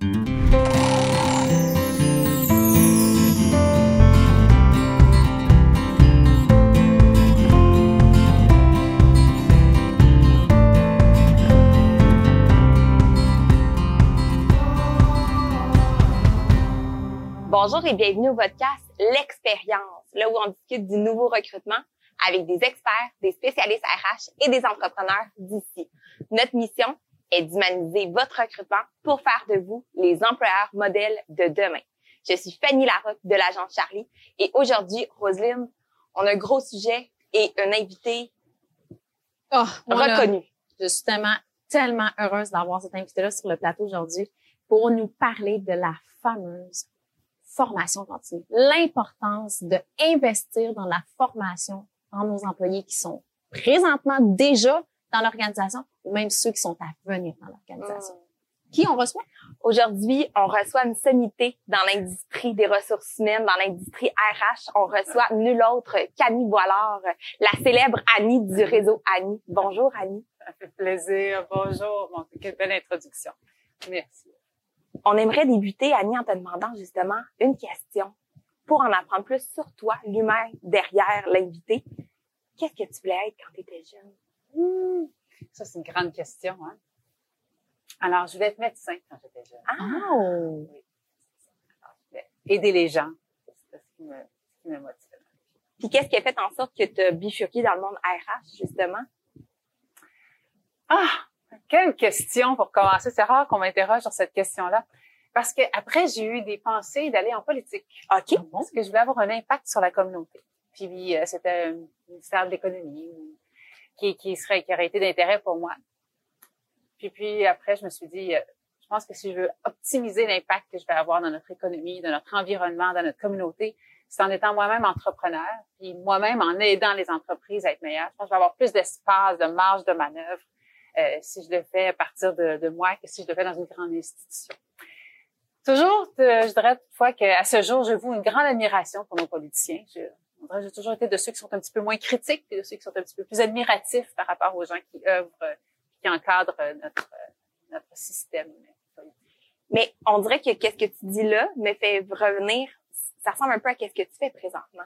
Bonjour et bienvenue au podcast L'expérience, là où on discute du nouveau recrutement avec des experts, des spécialistes RH et des entrepreneurs d'ici. Notre mission est d'humaniser votre recrutement pour faire de vous les employeurs modèles de demain. Je suis Fanny Larocque de l'agence Charlie et aujourd'hui, Roselyne, on a un gros sujet et un invité oh, reconnu. je suis tellement, tellement heureuse d'avoir cet invité-là sur le plateau aujourd'hui pour nous parler de la fameuse formation continue, l'importance de investir dans la formation en nos employés qui sont présentement déjà dans l'organisation ou même ceux qui sont à venir dans l'organisation. Hmm. Qui on reçoit? Aujourd'hui, on reçoit une sommité dans l'industrie des ressources humaines, dans l'industrie RH. On reçoit nul autre qu'Annie Boilard, la célèbre Annie du réseau Annie. Bonjour Annie. Ça fait plaisir. Bonjour. Bon, quelle belle introduction. Merci. On aimerait débuter, Annie, en te demandant justement une question pour en apprendre plus sur toi, l'humain derrière l'invité. Qu'est-ce que tu voulais être quand tu étais jeune? Ça, c'est une grande question. Hein? Alors, je voulais être médecin quand j'étais jeune. Ah! Oui. aider les gens. C'est ce qui me, ce qui me motivait. Puis qu'est-ce qui a fait en sorte que tu as bifurqué dans le monde RH, justement? Ah! Quelle question pour commencer. C'est rare qu'on m'interroge sur cette question-là. Parce que après, j'ai eu des pensées d'aller en politique. OK. Parce que je voulais avoir un impact sur la communauté. Puis euh, c'était un ministère de l'économie qui, qui serait qui aurait été d'intérêt pour moi. Puis puis après, je me suis dit, euh, je pense que si je veux optimiser l'impact que je vais avoir dans notre économie, dans notre environnement, dans notre communauté, c'est en étant moi-même entrepreneur, puis moi-même en aidant les entreprises à être meilleures. Je pense que je vais avoir plus d'espace, de marge de manœuvre euh, si je le fais à partir de, de, moi que si je le fais dans une grande institution. Toujours, euh, je dirais toutefois qu'à ce jour, je vous une grande admiration pour nos politiciens. J'ai toujours été de ceux qui sont un petit peu moins critiques et de ceux qui sont un petit peu plus admiratifs par rapport aux gens qui œuvrent, qui encadrent notre, notre système. Mais on dirait que qu'est-ce que tu dis là me fait revenir, ça ressemble un peu à qu'est-ce que tu fais présentement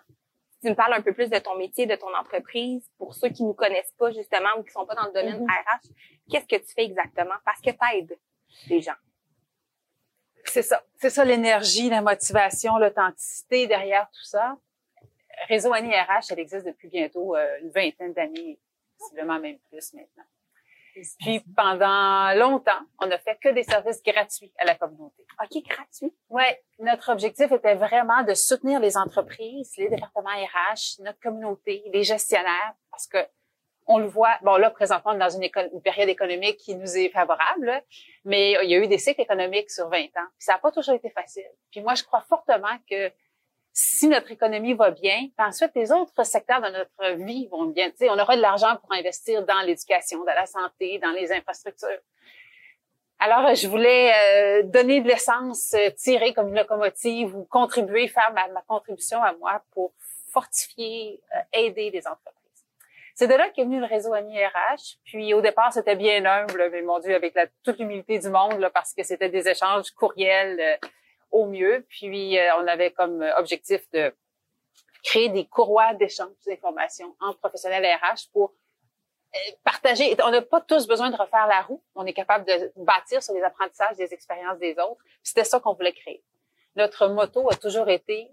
tu me parles un peu plus de ton métier, de ton entreprise, pour ceux qui ne connaissent pas justement ou qui sont pas dans le domaine RH, mm-hmm. qu'est-ce que tu fais exactement? Parce que tu aides les gens. C'est ça. C'est ça l'énergie, la motivation, l'authenticité derrière tout ça. Réseau Annie RH, elle existe depuis bientôt euh, une vingtaine d'années, possiblement même plus maintenant. Puis pendant longtemps, on n'a fait que des services gratuits à la communauté. OK, gratuit. Ouais, notre objectif était vraiment de soutenir les entreprises, les départements RH, notre communauté, les gestionnaires parce que on le voit, bon là présentement on est dans une, une période économique qui nous est favorable, mais il y a eu des cycles économiques sur 20 ans. Puis ça n'a pas toujours été facile. Puis moi je crois fortement que si notre économie va bien, ensuite les autres secteurs de notre vie vont bien. Tu sais, on aura de l'argent pour investir dans l'éducation, dans la santé, dans les infrastructures. Alors, je voulais euh, donner de l'essence, euh, tirer comme une locomotive ou contribuer, faire ma, contribution à moi pour fortifier, euh, aider les entreprises. C'est de là qu'est venu le réseau Ami RH. Puis au départ, c'était bien humble, mais mon Dieu, avec toute l'humilité du monde, là, parce que c'était des échanges courriels au mieux. Puis, euh, on avait comme objectif de créer des courroies d'échange d'informations entre professionnels RH pour euh, partager. On n'a pas tous besoin de refaire la roue. On est capable de bâtir sur les apprentissages des expériences des autres. C'était ça qu'on voulait créer. Notre motto a toujours été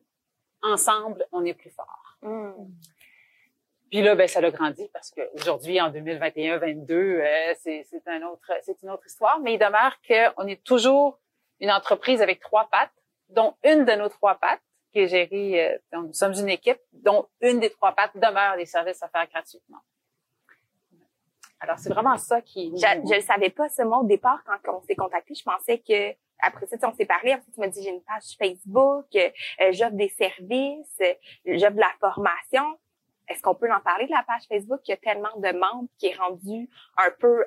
ensemble, on est plus fort. Hmm. Puis là, ben ça l'a grandi parce qu'aujourd'hui, en 2021-22, euh, c'est un autre, c'est une autre histoire. Mais il demeure qu'on est toujours une entreprise avec trois pattes, dont une de nos trois pattes, qui est gérée, euh, donc nous sommes une équipe, dont une des trois pattes demeure des services à faire gratuitement. Alors, c'est vraiment ça qui... Je ne savais pas ce mot au départ quand on s'est contacté. Je pensais que après ça, on s'est parlé. Après, tu m'as dit, j'ai une page Facebook, euh, j'offre des services, euh, j'offre de la formation. Est-ce qu'on peut en parler de la page Facebook? Y a tellement de membres qui est rendu un peu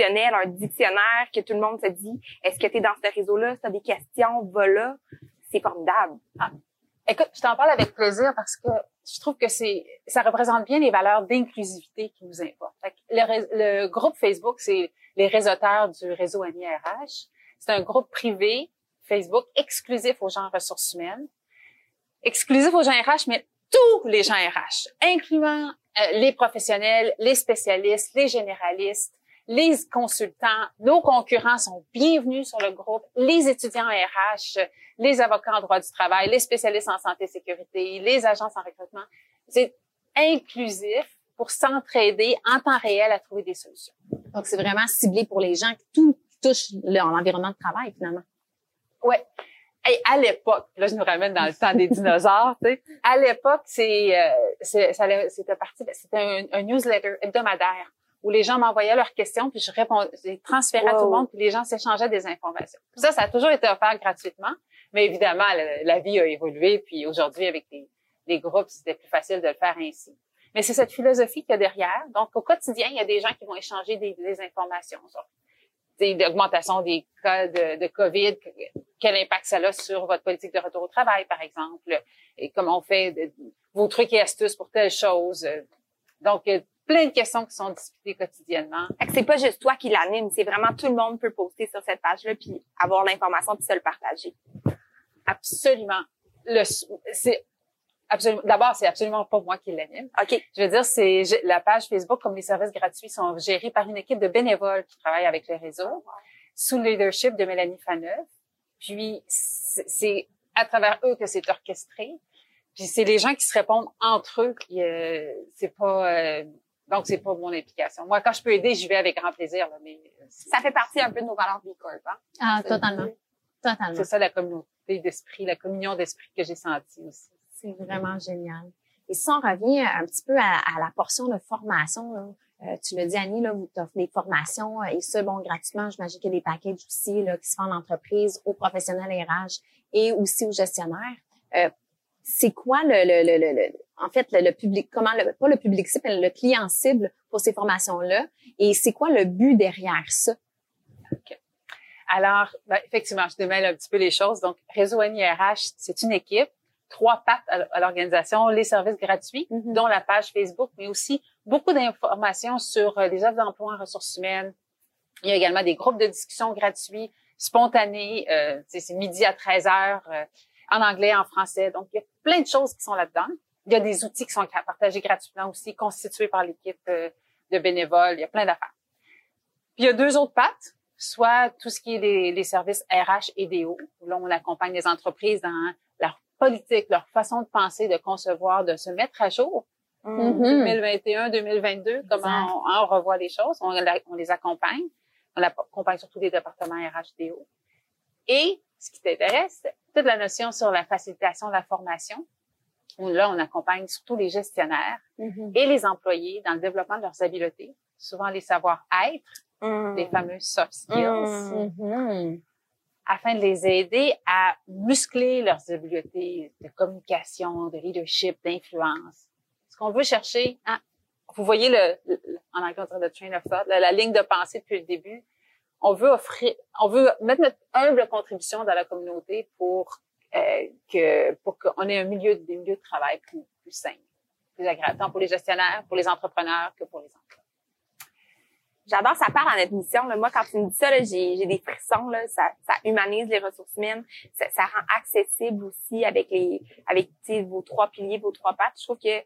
un dictionnaire que tout le monde se dit, est-ce que tu es dans ce réseau-là, si tu des questions, va là. C'est formidable. Ah. Écoute, je t'en parle avec plaisir parce que je trouve que c'est ça représente bien les valeurs d'inclusivité qui nous importent. Le, le, groupe Facebook, c'est les réseauteurs du réseau Ami RH. C'est un groupe privé Facebook exclusif aux gens ressources humaines, exclusif aux gens RH, mais tous les gens RH, incluant euh, les professionnels, les spécialistes, les généralistes, les consultants, nos concurrents sont bienvenus sur le groupe, les étudiants RH, les avocats en droit du travail, les spécialistes en santé et sécurité, les agences en recrutement. C'est inclusif pour s'entraider en temps réel à trouver des solutions. Donc, c'est vraiment ciblé pour les gens qui tout touche l'environnement de travail, finalement. Ouais. Et à l'époque, là, je nous ramène dans le temps des dinosaures, tu sais. À l'époque, c'est, euh, c'était parti, ben, c'était un, newsletter hebdomadaire où les gens m'envoyaient leurs questions, puis je répondais, je transférais à tout le monde, puis les gens s'échangeaient des informations. Ça, ça a toujours été offert gratuitement, mais évidemment, la, vie a évolué, puis aujourd'hui, avec les, les groupes, c'était plus facile de le faire ainsi. Mais c'est cette philosophie qu'il y a derrière. Donc, au quotidien, il y a des gens qui vont échanger des, des informations sur d'augmentation des cas de, de, COVID, quel impact ça a sur votre politique de retour au travail, par exemple, et comment on fait de, vos trucs et astuces pour telle chose. Donc, a plein de questions qui sont discutées quotidiennement. C'est pas juste toi qui l'anime, c'est vraiment tout le monde peut poster sur cette page-là puis avoir l'information puis se le partager. Absolument. Le, c'est D'abord, c'est absolument pas moi qui l'anime. OK. Je veux dire, c'est la page Facebook comme les services gratuits sont gérés par une équipe de bénévoles qui travaillent avec les réseaux sous le leadership de Mélanie Faneuf. Puis c'est à travers eux que c'est orchestré. Puis c'est les gens qui se répondent entre eux. Qui, euh, c'est pas euh, donc c'est pas mon implication. Moi, quand je peux aider, j'y vais avec grand plaisir. Là, mais euh, ça fait partie un peu de nos valeurs B Corp. Hein? Ah, totalement, totalement. C'est ça la communauté d'esprit, la communion d'esprit que j'ai sentie aussi. C'est vraiment génial. Et si on revient un petit peu à, la portion de formation, euh, tu l'as dit, Annie, là, vous offrez des formations euh, et ça, bon, gratuitement, j'imagine qu'il y a des packages aussi là, qui se font en entreprise, aux professionnels RH et aussi aux gestionnaires. Euh, c'est quoi le, le, le, le, en fait le, public comment le pas le public cible mais le client cible pour ces formations là et c'est quoi le but derrière ça? Alors ben, effectivement je démêle un petit peu les choses donc réseau RH c'est une équipe trois pattes à, l'organisation, les services gratuits, mm-hmm. dont la page Facebook, mais aussi beaucoup d'informations sur euh, les offres d'emploi en ressources humaines. Il y a également des groupes de discussion gratuits, spontanés, euh, c'est midi à 13 heures, euh, en anglais, en français. Donc, il y a plein de choses qui sont là-dedans. Il y a des outils qui sont partagés gratuitement aussi, constitués par l'équipe euh, de bénévoles. Il y a plein d'affaires. Puis, il y a deux autres pattes, soit tout ce qui est les, les services RH et DO, où là, on accompagne les entreprises dans politique, leur façon de penser, de concevoir, de se mettre à jour. 2021, 2022, comment on, revoit les choses, on, les accompagne. On accompagne surtout les départements RHDO. Et ce qui t'intéresse, c'est toute la notion sur la facilitation de la formation. Où là, on accompagne surtout les gestionnaires mm-hmm. et les employés dans le développement de leurs habiletés, souvent les savoir-être, mm. les fameux soft skills. Mm-hmm afin de les aider à muscler leurs habiletés de communication, de leadership, d'influence. Ce qu'on veut chercher, hein, vous voyez le, en anglais on le train of thought, la, ligne de pensée depuis le début. On veut offrir, on veut mettre notre humble contribution dans la communauté pour euh, que pour qu'on ait un milieu, des milieux de travail plus, plus sain, plus agréable, tant pour les gestionnaires, pour les entrepreneurs que pour les employés. J'adore ça part à notre mission. Là. Moi, quand tu me dis ça, j'ai des frissons. Là. Ça, ça humanise les ressources humaines. Ça, ça rend accessible aussi avec les avec vos trois piliers, vos trois pattes. Je trouve que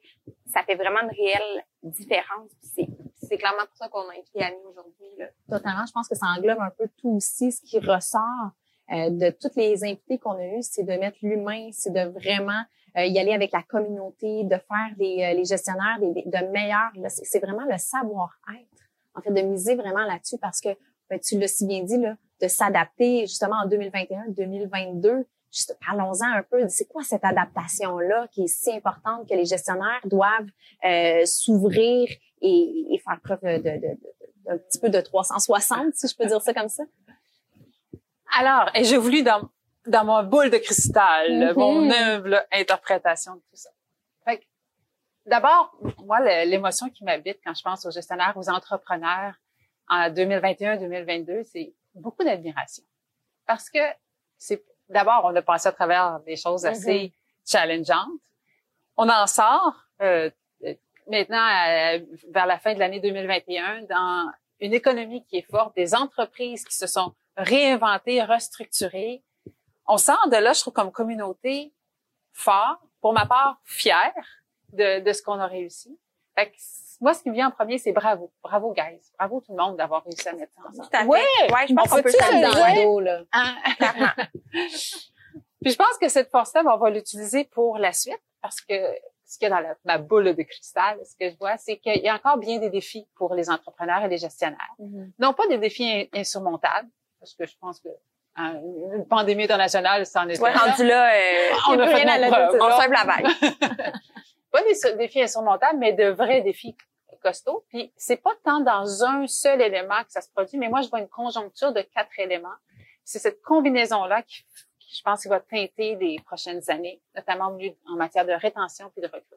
ça fait vraiment une réelle différence. C'est clairement pour ça qu'on a écrit Annie aujourd'hui. Totalement. Je pense que ça englobe un peu tout aussi. Ce qui ressort euh, de toutes les invités qu'on a eues, c'est de mettre l'humain, c'est de vraiment euh, y aller avec la communauté, de faire les, euh, les gestionnaires des, de meilleurs. C'est vraiment le savoir-être en fait, de miser vraiment là-dessus parce que ben, tu l'as si bien dit, là, de s'adapter justement en 2021, 2022. Juste, parlons-en un peu. C'est quoi cette adaptation-là qui est si importante que les gestionnaires doivent euh, s'ouvrir et, et, faire preuve de, de, de, d'un petit peu de 360, si je peux dire ça comme ça? Alors, et j'ai voulu dans, dans mon boule de cristal, mm-hmm. mon humble interprétation de tout ça. D'abord, moi, l'émotion qui m'habite quand je pense aux gestionnaires, aux entrepreneurs en 2021-2022, c'est beaucoup d'admiration. Parce que c'est d'abord, on a passé à travers des choses mm-hmm. assez challengeantes. On en sort euh, maintenant vers la fin de l'année 2021 dans une économie qui est forte, des entreprises qui se sont réinventer, restructurer. On sort de là, je trouve, comme communauté fort, pour ma part, fière de, de ce qu'on a réussi. Fait que moi, ce qui me vient en premier, c'est bravo. Bravo, guys. Bravo tout le monde d'avoir réussi à mettre ça ensemble. Tout à fait. Ouais! Ouais, je pense On qu'on peut se le dans le dos. là? Hein? Puis je pense que cette force-là, ben, on va l'utiliser pour la suite parce que ce qu'il y a dans la- ma boule de cristal, ce que je vois, c'est qu'il y a encore bien des défis pour les entrepreneurs et les gestionnaires. Non pas des défis in- insurmontables, parce que je pense que hein, une pandémie internationale, ça en est Ouais, rendu là, euh, On a fait rien à nos la on vague. Pas des défis insurmontables, mais de vrais défis costauds. Puis c'est pas tant dans un seul élément que ça se produit, mais moi je vois une conjoncture de quatre éléments. C'est cette combinaison-là qui, qui, je pense, qui va teinter les prochaines années, notamment en matière de rétention puis de recrutement.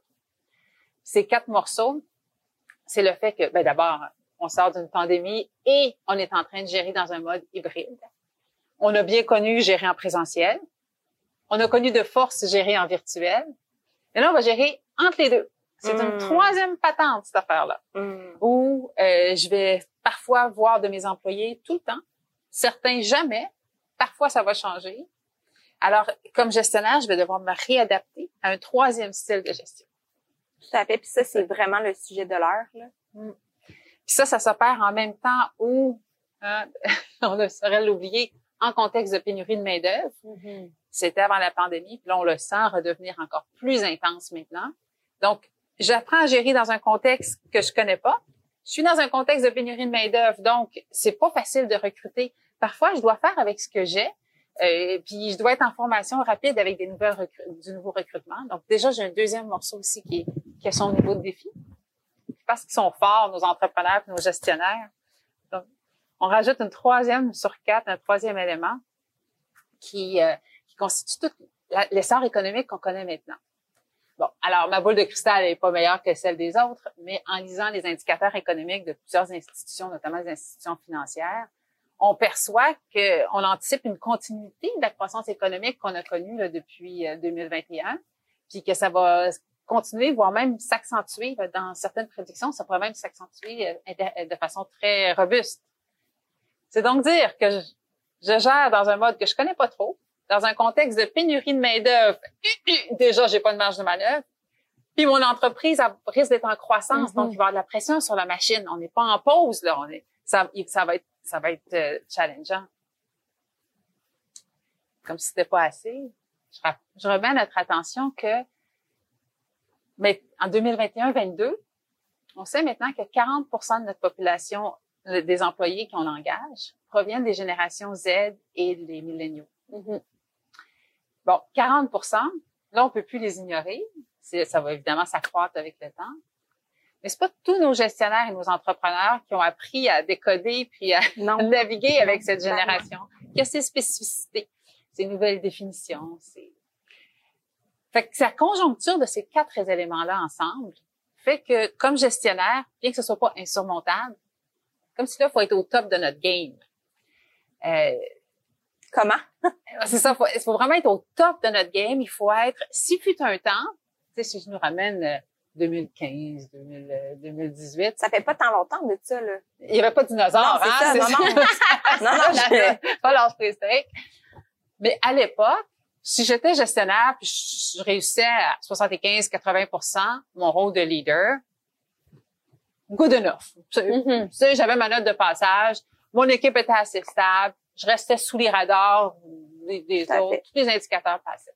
Ces quatre morceaux, c'est le fait que, ben d'abord, on sort d'une pandémie et on est en train de gérer dans un mode hybride. On a bien connu gérer en présentiel. On a connu de force gérer en virtuel. Et là, on va gérer entre les deux. C'est une Mm. troisième patente, cette affaire-là, Hum. où euh, je vais parfois voir de mes employés tout le temps, certains jamais, parfois ça va changer. Alors, comme gestionnaire, je vais devoir me réadapter à un troisième style de gestion. Tout à fait. Puis ça, c'est vraiment le sujet de l'heure. là. Puis ça, ça s'opère en même temps où, hein, on ne saurait l'oublier, en contexte de pénurie de main-d'œuvre. C'était avant la pandémie, puis là, on le sent redevenir encore plus intense maintenant. Donc, j'apprends à gérer dans un contexte que je connais pas. Je suis dans un contexte de pénurie de main-d'œuvre, donc c'est pas facile de recruter. Parfois, je dois faire avec ce que j'ai, euh, puis je dois être en formation rapide avec des nouvelles du nouveau recrutement. Donc, déjà, j'ai un deuxième morceau aussi qui est, qui a son niveau de défi. Parce qu'ils sont forts, nos entrepreneurs, nos gestionnaires. Donc, on rajoute une troisième sur quatre, un troisième élément qui, euh, qui constitue tout l'essor économique qu'on connaît maintenant. Bon, alors ma boule de cristal n'est pas meilleure que celle des autres, mais en lisant les indicateurs économiques de plusieurs institutions, notamment les institutions financières, on perçoit qu'on anticipe une continuité de la croissance économique qu'on a connue là, depuis euh, 2021, puis que ça va continuer, voire même s'accentuer dans certaines prédictions, ça pourrait même s'accentuer euh, inter- de façon très robuste. C'est donc dire que je, je gère dans un mode que je connais pas trop, dans un contexte de pénurie de main-d'œuvre. Déjà, j'ai pas de marge de manœuvre. Puis mon entreprise risque d'être en croissance, Mhm. donc il va y avoir de la pression sur la machine. On n'est pas en pause là, on est ça, ça va être ça va être euh, challengeant. Comme si c'était pas assez, je, remets à notre attention que mais en 2021-22, on sait maintenant que 40 de notre population des employés qu'on engage proviennent des générations Z et des milléniaux. Bon, 40% là, on peut plus les ignorer. Ça va évidemment s'accroître avec le temps. Mais c'est pas tous nos gestionnaires et nos entrepreneurs qui ont appris à décoder puis à Non. naviguer avec cette génération. Qui a ses spécificités, ses nouvelles définitions, ses... Fait que la conjoncture de ces quatre éléments-là ensemble fait que, comme gestionnaire, bien que ce soit pas insurmontable, comme si là, faut être au top de notre game. Euh, Comment? c'est ça, il faut vraiment être au top de notre game. Il faut être, si fut un temps, tu sais, si je nous ramène euh, 2015, 2000, euh, 2018, Ça fait pas tant longtemps de ça, là. il y avait pas de dinosaures, Non, hein, ça, non, non. Non, non, je- pas l'âge préhistorique. Mais à l'époque, si j'étais gestionnaire puis je réussissais à 75-80% mon rôle de leader, good enough. Mhm. tu sais, j'avais ma note de passage, mon équipe était assez stable, je restais sous les radars des, autres, fait. tous les indicateurs passaient.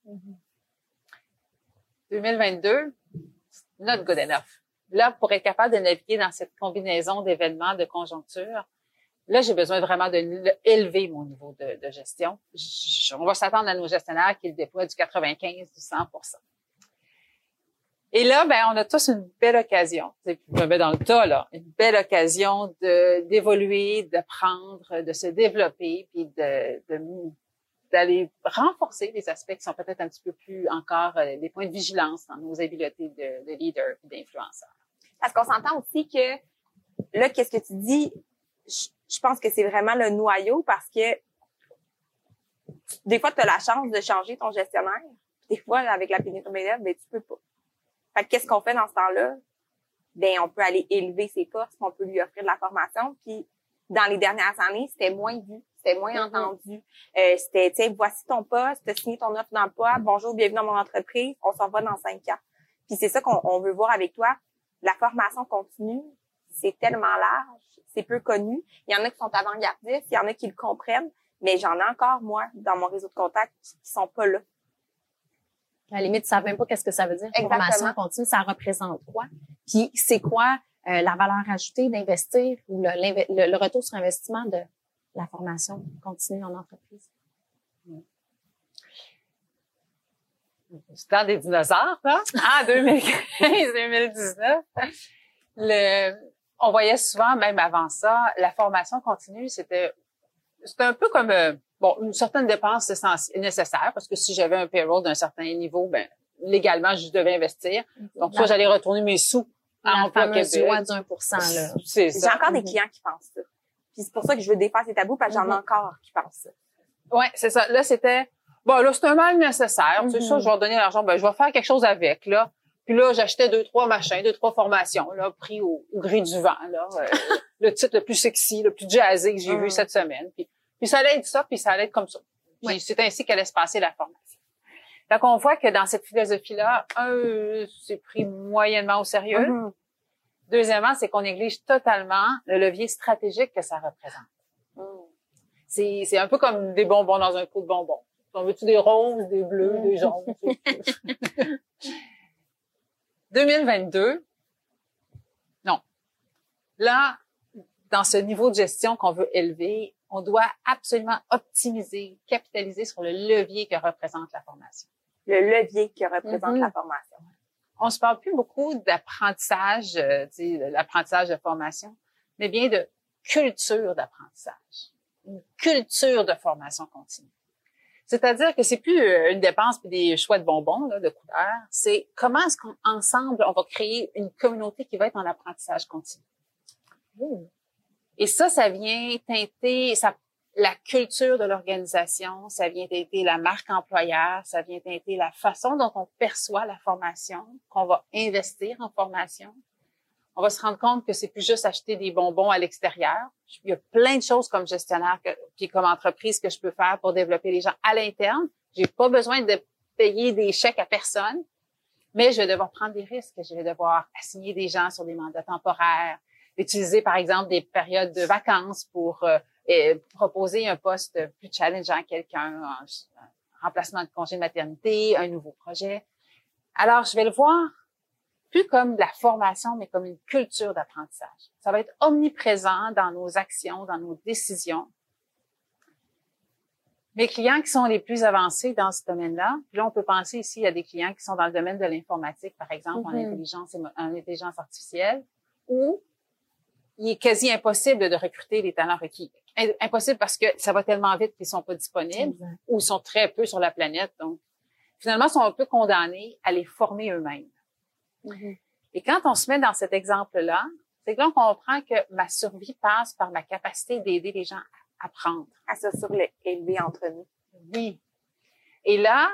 2022, not good enough. Là, pour être capable de naviguer dans cette combinaison d'événements, de conjonctures, là, j'ai besoin vraiment de l- élever mon niveau de, de gestion. Je- on va s'attendre à nos gestionnaires qui le déploient du 95, du 100 Et là, ben, on a tous une belle occasion. Je me mets dans le tas, là. Une belle occasion de, d'évoluer, d'apprendre, de se développer, puis de, de, d'aller renforcer les aspects qui sont peut-être un petit peu plus encore euh, des points de vigilance dans nos habiletés de, de leader et d'influenceur. Parce qu'on s'entend aussi que, là, qu'est-ce que tu dis? Je, je pense que c'est vraiment le noyau parce que des fois, tu as la chance de changer ton gestionnaire. Des fois, avec la pénurie main ben, tu peux pas. Fait que qu'est-ce qu'on fait dans ce temps-là? Ben, on peut aller élever ses forces, on peut lui offrir de la formation. Puis, dans les dernières années, c'était moins vu. C'était moins Mhm. entendu. Euh, c'était, tu sais, voici ton poste, t'as signé ton offre d'emploi, bonjour, bienvenue dans mon entreprise, on s'en va dans cinq ans. Puis c'est ça qu'on on veut voir avec toi. La formation continue, c'est tellement large, c'est peu connu. Il y en a qui sont avant-gardistes, il y en a qui le comprennent, mais j'en ai encore, moi, dans mon réseau de contacts, qui sont pas là. À la limite, ils savent même pas qu'est-ce que ça veut dire. Exactement. Formation continue, ça représente quoi? Puis c'est quoi euh, la valeur ajoutée d'investir ou le, l'inve- le- le retour sur investissement de la formation continue en entreprise? du temps des dinosaures, là, en 2015-2019, le, on voyait souvent, même avant ça, la formation continue, c'était, c'était un peu comme, euh, bon, une certaine dépense essentielle, nécessaire, parce que si j'avais un payroll d'un certain niveau, ben, légalement, je devais investir. Donc, soit la, j'allais retourner mes sous à la Emploi Québec. loi du 1 là. C'est J'ai ça. encore des Mhm. clients qui pensent ça. Puis c'est pour ça que je veux défaire ces tabous, parce que j'en ai Mhm. encore qui pensent ça. Ouais, c'est ça. Là, c'était bon, là, c'est un mal nécessaire. C'est Mhm. ça, je vais redonner l'argent. Ben, je vais faire quelque chose avec, là. Puis là, j'achetais deux, trois machins, deux, trois formations, là, pris au, au gré du vent, là. Euh, le titre le plus sexy, le plus jazzé que j'ai vu Mhm. cette semaine. Puis, puis ça allait être ça, puis ça allait être comme ça. Puis Ouais. c'est ainsi qu'allait se passer la formation. Donc, on voit que dans cette philosophie-là, un, c'est pris moyennement au sérieux. Mhm. Deuxièmement, c'est qu'on néglige totalement le levier stratégique que ça représente. Mhm. C'est, un peu comme des bonbons dans un pot de bonbons. On veut-tu des roses, des bleus, des jaunes? c'est- 2022, non. Là, dans ce niveau de gestion qu'on veut élever, on doit absolument optimiser, capitaliser sur le levier que représente la formation. Le levier que représente Mhm. la formation. On se parle plus beaucoup d'apprentissage, euh, tu sais, de l'apprentissage de formation, mais bien de culture d'apprentissage, une culture de formation continue. C'est-à-dire que c'est plus euh, une dépense puis des choix de bonbons, là, de couleurs. C'est comment est-ce qu'ensemble on va créer une communauté qui va être en apprentissage continu. Et ça, ça vient teinter la culture de l'organisation, ça vient teinter la marque employeur, ça vient teinter la façon dont on perçoit la formation, qu'on va investir en formation. On va se rendre compte que c'est plus juste acheter des bonbons à l'extérieur. Il y a plein de choses comme gestionnaire puis comme entreprise que je peux faire pour développer les gens à l'interne. J'ai pas besoin de payer des chèques à personne, mais je vais devoir prendre des risques. Je vais devoir assigner des gens sur des mandats temporaires, utiliser par exemple des périodes de vacances pour euh, euh, proposer un poste plus challengeant à quelqu'un, un, remplacement de congé de maternité, un nouveau projet. Alors, je vais le voir plus comme de la formation, mais comme une culture d'apprentissage. Ça va être omniprésent dans nos actions, dans nos décisions. Mes clients qui sont les plus avancés dans ce domaine-là, puis là, on peut penser ici à des clients qui sont dans le domaine de l'informatique, par exemple, en Mhm. intelligence, en intelligence artificielle, où il est quasi impossible de recruter les talents requis. Impossible parce que ça va tellement vite qu'ils sont pas disponibles ou ils sont très peu sur la planète. Donc, finalement, ils sont un peu condamnés à les former eux-mêmes. Mhm. Et quand on se met dans cet exemple-là, c'est que là, on comprend que ma survie passe par ma capacité d'aider les gens à apprendre. À se surélever entre nous. Oui. Et là,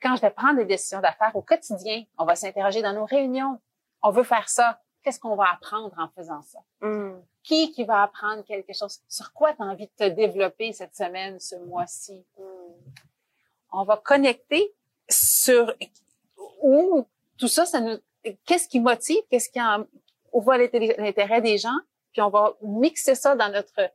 quand je vais prendre des décisions d'affaires au quotidien, on va s'interroger dans nos réunions. On veut faire ça. Qu'est-ce qu'on va apprendre en faisant ça? Mhm. Qui qui va apprendre quelque chose? Sur quoi tu as envie de te développer cette semaine, ce mois-ci? Mhm. on va connecter sur où tout ça, ça nous, qu'est-ce qui motive, qu'est-ce qui en, où va l'inté- l'intérêt des gens, puis on va mixer ça dans notre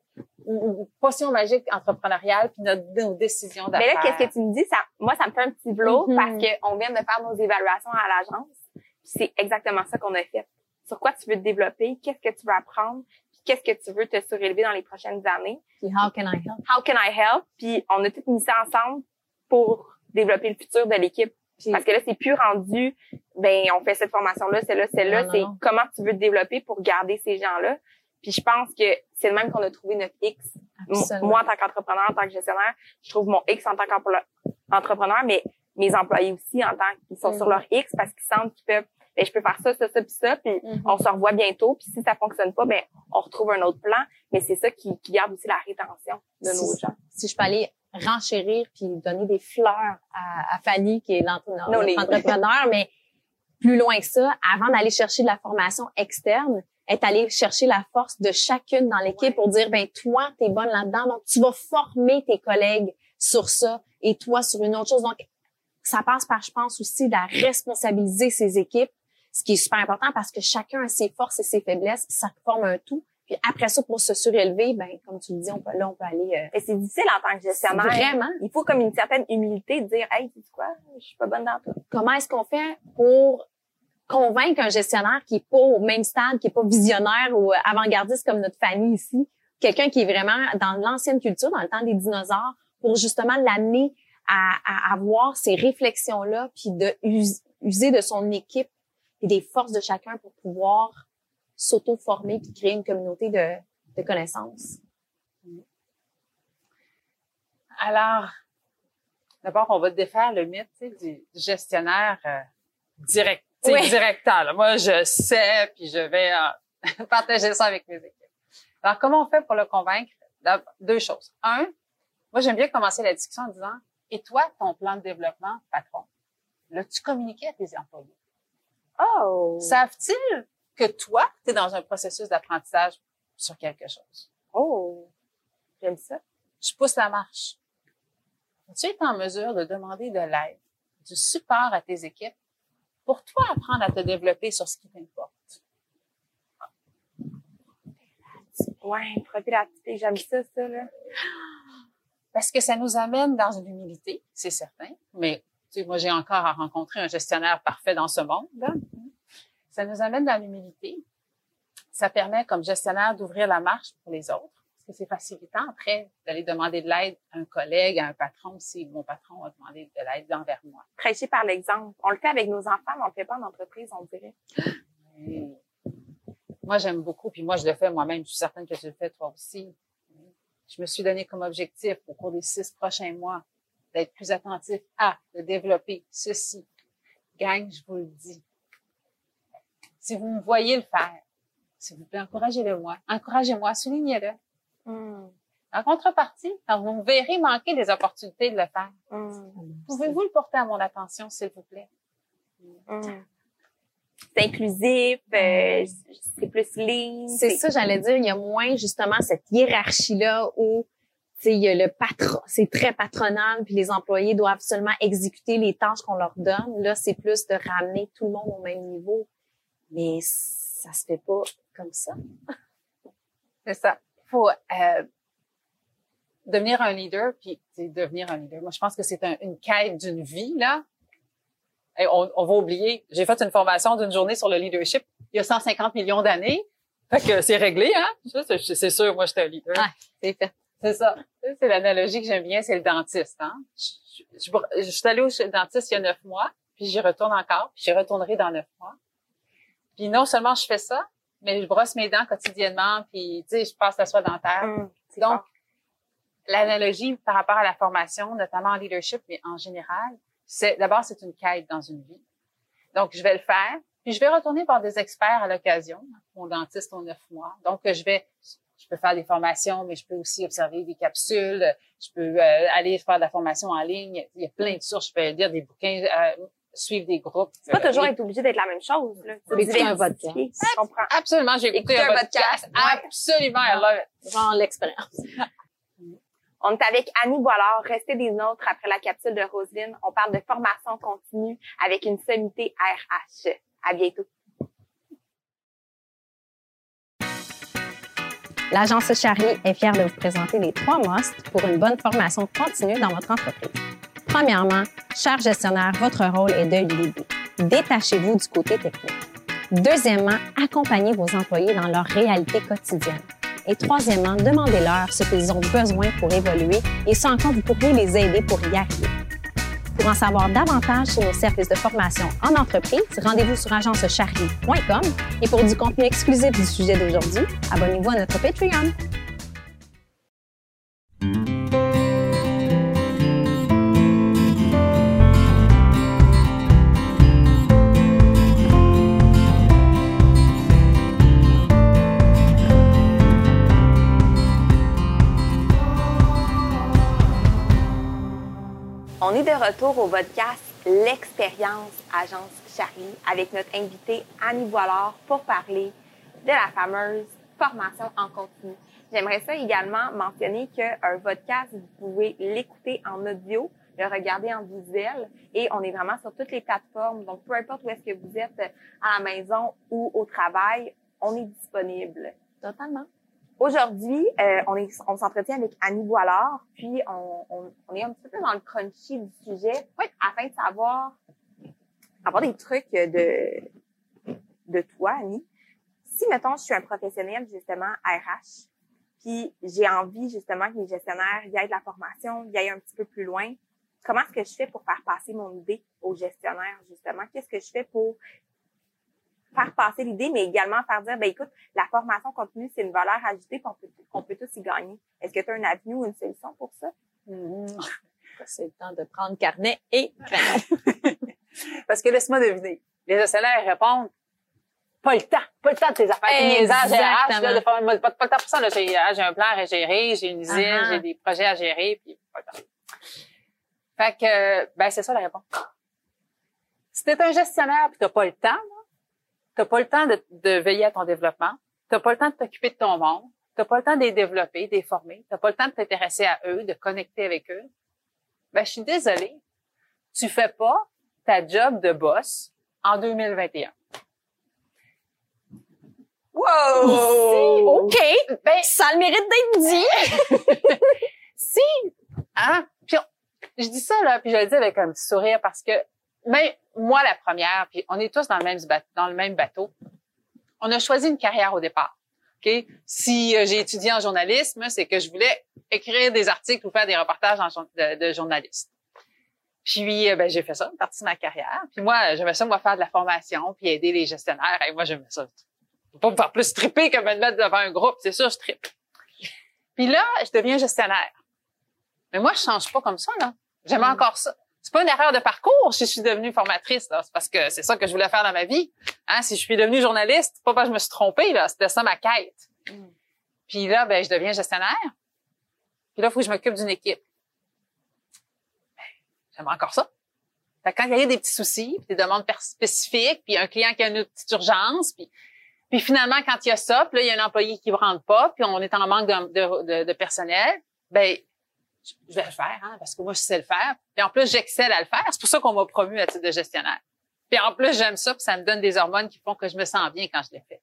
potion magique entrepreneuriale puis notre, nos décisions Mais d'affaires. là, qu'est-ce que tu me dis? Ça, moi, ça me fait un petit blow Mhm. parce qu'on vient de faire nos évaluations à l'agence. C'est exactement ça qu'on a fait. Sur quoi tu veux te développer? Qu'est-ce que tu veux apprendre? Puis qu'est-ce que tu veux te surélever dans les prochaines années? Puis how can I help? How can I help? Puis on a tout mis ça ensemble pour développer le futur de l'équipe. Parce que là, c'est plus rendu, ben, on fait cette formation-là, celle-là, celle-là. C'est comment tu veux te développer pour garder ces gens-là. Puis je pense que c'est le même qu'on a trouvé notre X. Absolument. Moi, en tant qu'entrepreneur, en tant que gestionnaire, je trouve mon X en tant qu'entrepreneur, mais mes employés aussi en tant qu'ils sont Mhm. sur leur X parce qu'ils sentent qu'ils peuvent, ben, je peux faire ça, ça, ça, puis ça, puis Mhm. on se revoit bientôt. Puis si ça fonctionne pas, ben, on retrouve un autre plan. Mais c'est ça qui, qui garde aussi la rétention de nos gens. si je peux aller renchérir puis donner des fleurs à, à Fanny, qui est l'entre- Non, les- notre entrepreneur, mais plus loin que ça, avant d'aller chercher de la formation externe, est allé chercher la force de chacune dans l'équipe pour dire, ben toi, t'es bonne là-dedans, donc tu vas former tes collègues sur ça et toi sur une autre chose. Donc, ça passe par, je pense, aussi de responsabiliser ses équipes, ce qui est super important parce que chacun a ses forces et ses faiblesses, puis ça forme un tout. Puis après ça, pour se surélever, ben comme tu le dis, on peut, là, on peut aller. Euh, c'est difficile en tant que gestionnaire. Vraiment. Il faut comme une certaine humilité de dire, hey, tu sais quoi, je suis pas bonne dans tout. comment est-ce qu'on fait pour convaincre un gestionnaire qui est pas au même stade, qui est pas visionnaire ou avant-gardiste comme notre famille ici, quelqu'un qui est vraiment dans l'ancienne culture, dans le temps des dinosaures, pour justement l'amener à, à avoir ces réflexions-là, puis de us- user de son équipe et des forces de chacun pour pouvoir s'auto-former puis créer une communauté de, de connaissances. Alors, d'abord, on va défaire le mythe du, gestionnaire euh, direct, Oui. directeur. là. Moi, je sais, puis je vais euh, partager ça avec mes équipes. Alors, comment on fait pour le convaincre? Deux choses. Un, moi, j'aime bien commencer la discussion en disant, et toi, ton plan de développement, patron, l'as-tu communiqué à tes employés? Oh! Savent-ils que toi, tu es dans un processus d'apprentissage sur quelque chose? Oh! J'aime ça. je pousse la marche. Tu es en mesure de demander de l'aide, du support à tes équipes pour toi apprendre à te développer sur ce qui t'importe. Ouais, profil activité, j'aime ça, ça, là. Parce que ça nous amène dans une humilité, c'est certain, mais sais, moi j'ai encore à rencontrer un gestionnaire parfait dans ce monde. là. Ça nous amène dans l'humilité. Ça permet comme gestionnaire d'ouvrir la marche pour les autres. Parce que c'est facilitant après d'aller demander de l'aide à un collègue, à un patron si mon patron a demandé de l'aide envers moi. Prêcher par l'exemple. On le fait avec nos enfants, mais on le fait pas en entreprise, on dirait. Moi, j'aime beaucoup, puis moi, je le fais moi-même. Je suis certaine que tu le fais toi aussi. Je me suis donné comme objectif au cours des six prochains mois d'être plus attentif à, de développer ceci. Gang, je vous le dis. Si vous me voyez le faire, s'il vous plaît, encouragez-le moi. Encouragez-moi, soulignez-le. Hum, En contrepartie, quand vous me verrez manquer des opportunités de le faire, hum, pouvez-vous le porter à mon attention, s'il vous plaît? hum. C'est inclusif, euh, c'est plus lean. C'est ça, j'allais dire, il y a moins justement cette hiérarchie-là où il y a le patron, c'est très patronal, puis les employés doivent seulement exécuter les tâches qu'on leur donne. Là, c'est plus de ramener tout le monde au même niveau. Mais ça se fait pas comme ça. C'est ça. Faut euh, devenir un leader, puis devenir un leader. Moi, je pense que c'est un- une quête d'une vie, là. Et on, on va oublier. J'ai fait une formation d'une journée sur le leadership il y a 150 millions d'années. Fait que c'est réglé, hein? C'est sûr, moi, j'étais un leader. Ah. C'est fait. C'est ça. C'est l'analogie que j'aime bien, c'est le dentiste. Hein? Je, je, je- je suis allée au dentiste il y a neuf mois, puis j'y retourne encore, puis j'y retournerai dans neuf mois. Puis non seulement je fais ça, mais je brosse mes dents quotidiennement, puis tu sais, je passe la soie dentaire. Hum, Donc, l'analogie par rapport à la formation, notamment en leadership, mais en général, c'est d'abord c'est une quête dans une vie. Donc, je vais le faire, puis je vais retourner voir des experts à l'occasion. Mon dentiste aux neuf mois. Donc, je vais, je peux faire des formations, mais je peux aussi observer des capsules. Je peux euh, aller faire de la formation en ligne. Il y a plein de sources. Je peux lire des bouquins, euh, suivre des groupes. C'est pas toujours et- être obligé d'être la même chose, là. Écouter un diversifier. Je comprends. Absolument, j'ai écouté un podcast. podcast, ouais. Absolument, I love it. Genre l'expérience. On est avec Annie Boilard. Restez des nôtres après la capsule de Roselyne. On parle de formation continue avec une sommité RH. À bientôt. L'agence Charlie est fière de vous présenter les trois musts pour une bonne formation continue dans votre entreprise. Premièrement, cher gestionnaire, votre rôle est de l'aider. Détachez-vous du côté technique. Deuxièmement, accompagnez vos employés dans leur réalité quotidienne. Et troisièmement, demandez-leur ce qu'ils ont besoin pour évoluer et ce en quoi vous pourriez les aider pour y arriver. Pour en savoir davantage sur nos services de formation en entreprise, rendez-vous sur agencecharlie.com et pour du contenu exclusif du sujet d'aujourd'hui, abonnez-vous à notre Patreon. On est de retour au podcast L'expérience Agence Charlie avec notre invitée Annie Boilard pour parler de la fameuse formation en continu. J'aimerais ça également mentionner qu'un podcast, vous pouvez l'écouter en audio, le regarder en visuel et on est vraiment sur toutes les plateformes. Donc, peu importe où est-ce que vous êtes à la maison ou au travail, on est disponible. Totalement. Aujourd'hui, euh, on est, on s'entretient avec Annie Boilard, puis on, on, on, est un petit peu dans le crunchy du sujet, oui. afin de savoir, avoir des trucs de, de toi, Annie. Si, mettons, je suis un professionnel, justement, RH, puis j'ai envie, justement, que les gestionnaires y aillent de la formation, y aillent un petit peu plus loin, comment est-ce que je fais pour faire passer mon idée aux gestionnaires, justement? Qu'est-ce que je fais pour faire passer l'idée, mais également faire dire, ben écoute, la formation continue, c'est une valeur ajoutée, qu'on peut, peut tous y gagner. Est-ce que tu as un avenue ou une solution pour ça? Mm-hmm. C'est le temps de prendre carnet et crayon. Parce que laisse-moi deviner, les gestionnaires répondent, pas le temps, pas le temps de tes affaires, niaisages, là, de pas, pas, pas le temps pour ça, là, j'ai, j'ai un plan à gérer, j'ai une usine, uh-huh. j'ai des projets à gérer, puis pas le temps. Fait que, ben, c'est ça la réponse. Si t'es un gestionnaire pis t'as pas le temps, là, t'as pas le temps de, de, veiller à ton développement, t'as pas le temps de t'occuper de ton monde, t'as pas le temps de les développer, de les former, t'as pas le temps de t'intéresser à eux, de connecter avec eux, ben, je suis désolée, tu fais pas ta job de boss en 2021. Wow! OK. Ben, ça a le mérite d'être dit. si, hein? Puis je dis ça, là, puis je le dis avec un petit sourire parce que, ben, moi, la première, puis on est tous dans le même bateau, dans le même bateau. On a choisi une carrière au départ. OK? Si euh, j'ai étudié en journalisme, c'est que je voulais écrire des articles ou faire des reportages en, de, de journaliste. Puis, euh, ben, j'ai fait ça, une partie de ma carrière. Puis moi, j'aimais ça, moi, faire de la formation, puis aider les gestionnaires. Et moi, j'aimais ça. Faut pas me faire plus tripper que me mettre devant un groupe, c'est sûr, je trippe. Puis là, je deviens gestionnaire. Mais moi, je change pas comme ça, là. J'aime mm. encore ça. C'est pas une erreur de parcours si je suis devenue formatrice, là. C'est parce que c'est ça que je voulais faire dans ma vie. Hein? Si je suis devenue journaliste, pas parce que je me suis trompée, là. C'était ça ma quête. Mm. Puis là, ben, je deviens gestionnaire. Puis là, il faut que je m'occupe d'une équipe. Ben, j'aime encore ça. Fait quand il y a des petits soucis, puis des demandes spécifiques, puis un client qui a une petite urgence, puis puis finalement, quand il y a ça, puis là, il y a un employé qui ne rentre pas, puis on est en manque de, de, de personnel, ben je vais le faire, hein, parce que moi, je sais le faire. Puis en plus, j'excelle à le faire. C'est pour ça qu'on m'a promu à titre de gestionnaire. Puis en plus, j'aime ça, puis ça me donne des hormones qui font que je me sens bien quand je le fais.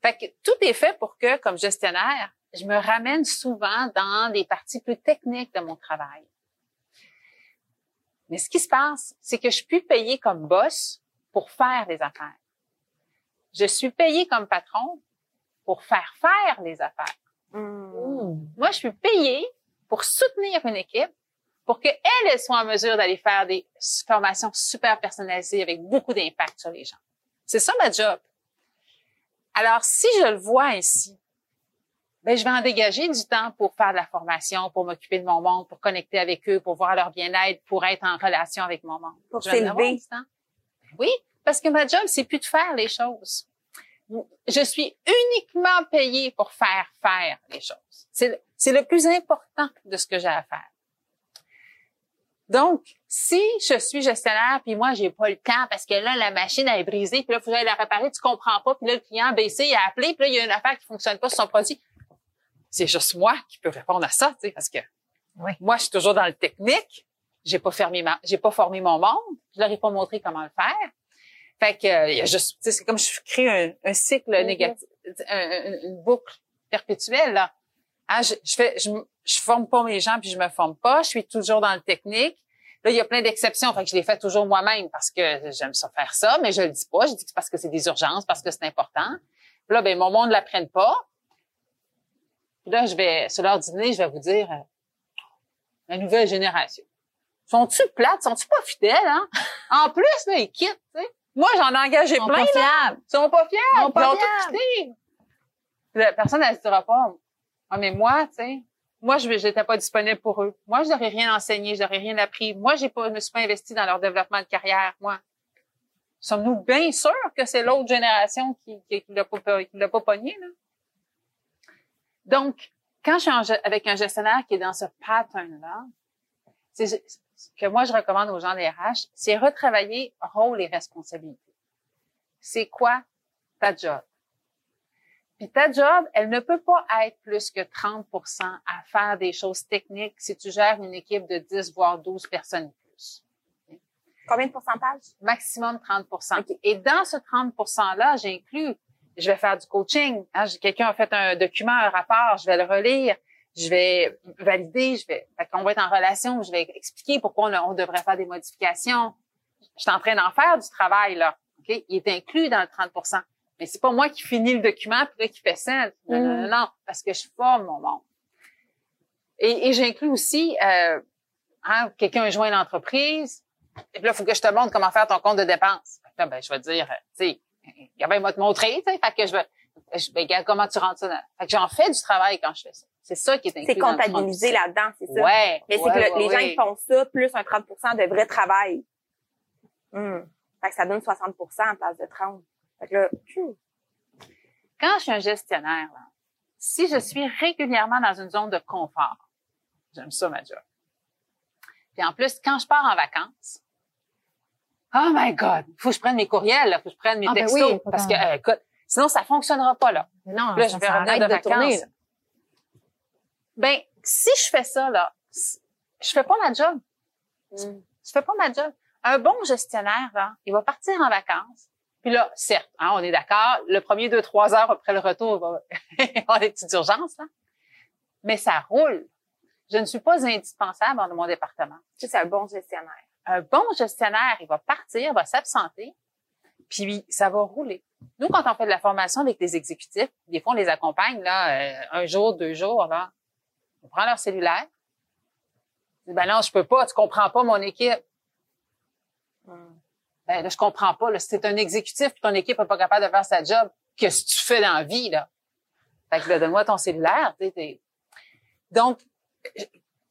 Fait que tout est fait pour que, comme gestionnaire, je me ramène souvent dans des parties plus techniques de mon travail. Mais ce qui se passe, c'est que je suis payée comme boss pour faire des affaires. Je suis payée comme patron pour faire faire les affaires. Mmh. Moi, je suis payée pour soutenir une équipe, pour qu'elle elle soit en mesure d'aller faire des formations super personnalisées avec beaucoup d'impact sur les gens. C'est ça ma job. Alors, si je le vois ainsi, ben, je vais en dégager du temps pour faire de la formation, pour m'occuper de mon monde, pour connecter avec eux, pour voir leur bien-être, pour être en relation avec mon monde. Pour s'élever. Oui, parce que ma job, c'est plus de faire les choses. Je suis uniquement payée pour faire faire les choses. C'est c'est le plus important de ce que j'ai à faire. Donc, si je suis gestionnaire, puis moi, j'ai pas le temps parce que là, la machine est brisée, puis là, il faudrait la réparer, tu comprends pas, puis là, le client a baissé, il a appelé, puis là, il y a une affaire qui fonctionne pas sur son produit. C'est juste moi qui peux répondre à ça, tu sais, parce que moi, je suis toujours dans le technique, j'ai pas fermé ma, j'ai pas formé mon monde, je leur ai pas montré comment le faire. Fait que, euh, il y a juste, c'est comme je crée un, un cycle mm-hmm. négatif, une boucle perpétuelle, là. Ah, je, je fais, je, je forme pas mes gens puis je me forme pas. Je suis toujours dans le technique. Là, il y a plein d'exceptions, fait que je les fais toujours moi-même parce que j'aime ça faire ça, mais je le dis pas. Je dis que c'est parce que c'est des urgences, parce que c'est important. Puis là, ben mon monde ne l'apprenne pas. Puis là, je vais, sur leur dîner, je vais vous dire, euh, la nouvelle génération. Sont-tu plates? Sont-tu pas fidèles, hein? En plus, là, ils quittent, tu sais. Moi, j'en ai engagé plein, Ils sont pas fiables. Ils, sont pas ils ont tout quitté. La personne, elle se dira pas, ah, mais moi, tu sais, moi, je n'étais pas disponible pour eux. Moi, je n'aurais rien enseigné, je n'aurais rien appris. Moi, je me suis pas investi dans leur développement de carrière, moi. Sommes-nous bien sûrs que c'est l'autre génération qui, qui, l'a pas, qui pas pogné, là? Donc, quand je suis avec un gestionnaire qui est dans ce pattern-là, ce que moi, je recommande aux gens des RH, c'est retravailler rôle et responsabilité. C'est quoi ta job? Puis ta job, elle ne peut pas être plus que 30% à faire des choses techniques si tu gères une équipe de 10 voire 12 personnes plus. Combien de pourcentage? Maximum 30% Et dans ce 30 %-là, j'inclus, je vais faire du coaching. Hein, Quelqu'un a fait un document, un rapport, je vais le relire, je vais valider, je vais, on va être en relation, je vais expliquer pourquoi on, on devrait faire des modifications. Je suis en train d'en faire du travail, là. OK? Il est inclus dans le 30 mais c'est pas moi qui finis le document puis qui fait ça. Non, non, non, mm. non, parce que je forme mon monde. Et, et j'inclus aussi, euh, hein, quelqu'un joint une entreprise, et puis là, il faut que je te montre comment faire ton compte de dépenses. Là, ben, je vais te dire, tu sais, il va te montrer, tu sais, fait que je vais, je, ben, regarde comment tu rentres ça dans, fait que j'en fais du travail quand je fais ça. C'est ça qui est inclus C'est comptabilisé là-dedans, c'est ça? Ouais. Mais c'est que les gens qui font ça, plus un 30% de vrai travail. Hum. Fait que ça donne 60% en place de 30. Quand je suis un gestionnaire, si je suis régulièrement dans une zone de confort, j'aime ça ma job. Puis en plus, quand je pars en vacances, oh my God, faut que je prenne mes courriels, il faut que je prenne mes ah, ben textos, parce que, euh, écoute, sinon ça fonctionnera pas là. non, là, je vais revenir de, vacances. Ben, si je fais ça là, je fais pas ma job. Mm. Je fais pas ma job. Un bon gestionnaire là, il va partir en vacances, puis là, certes, hein, on est d'accord, le premier deux, trois heures après le retour, on a des petites urgences, là. mais ça roule. Je ne suis pas indispensable dans mon département. c'est un bon gestionnaire. Un bon gestionnaire, il va partir, va s'absenter, puis ça va rouler. Nous, quand on fait de la formation avec des exécutifs, des fois, on les accompagne là, euh, un jour, deux jours, là. On prend leur cellulaire. Ben non, je peux pas, tu comprends pas mon équipe. Hmm. Ben, là, je comprends pas. Là, si t'es un exécutif et ton équipe n'est pas capable de faire sa job, qu'est-ce que tu fais dans la vie, là? Fait que donne-moi ton cellulaire. Donc,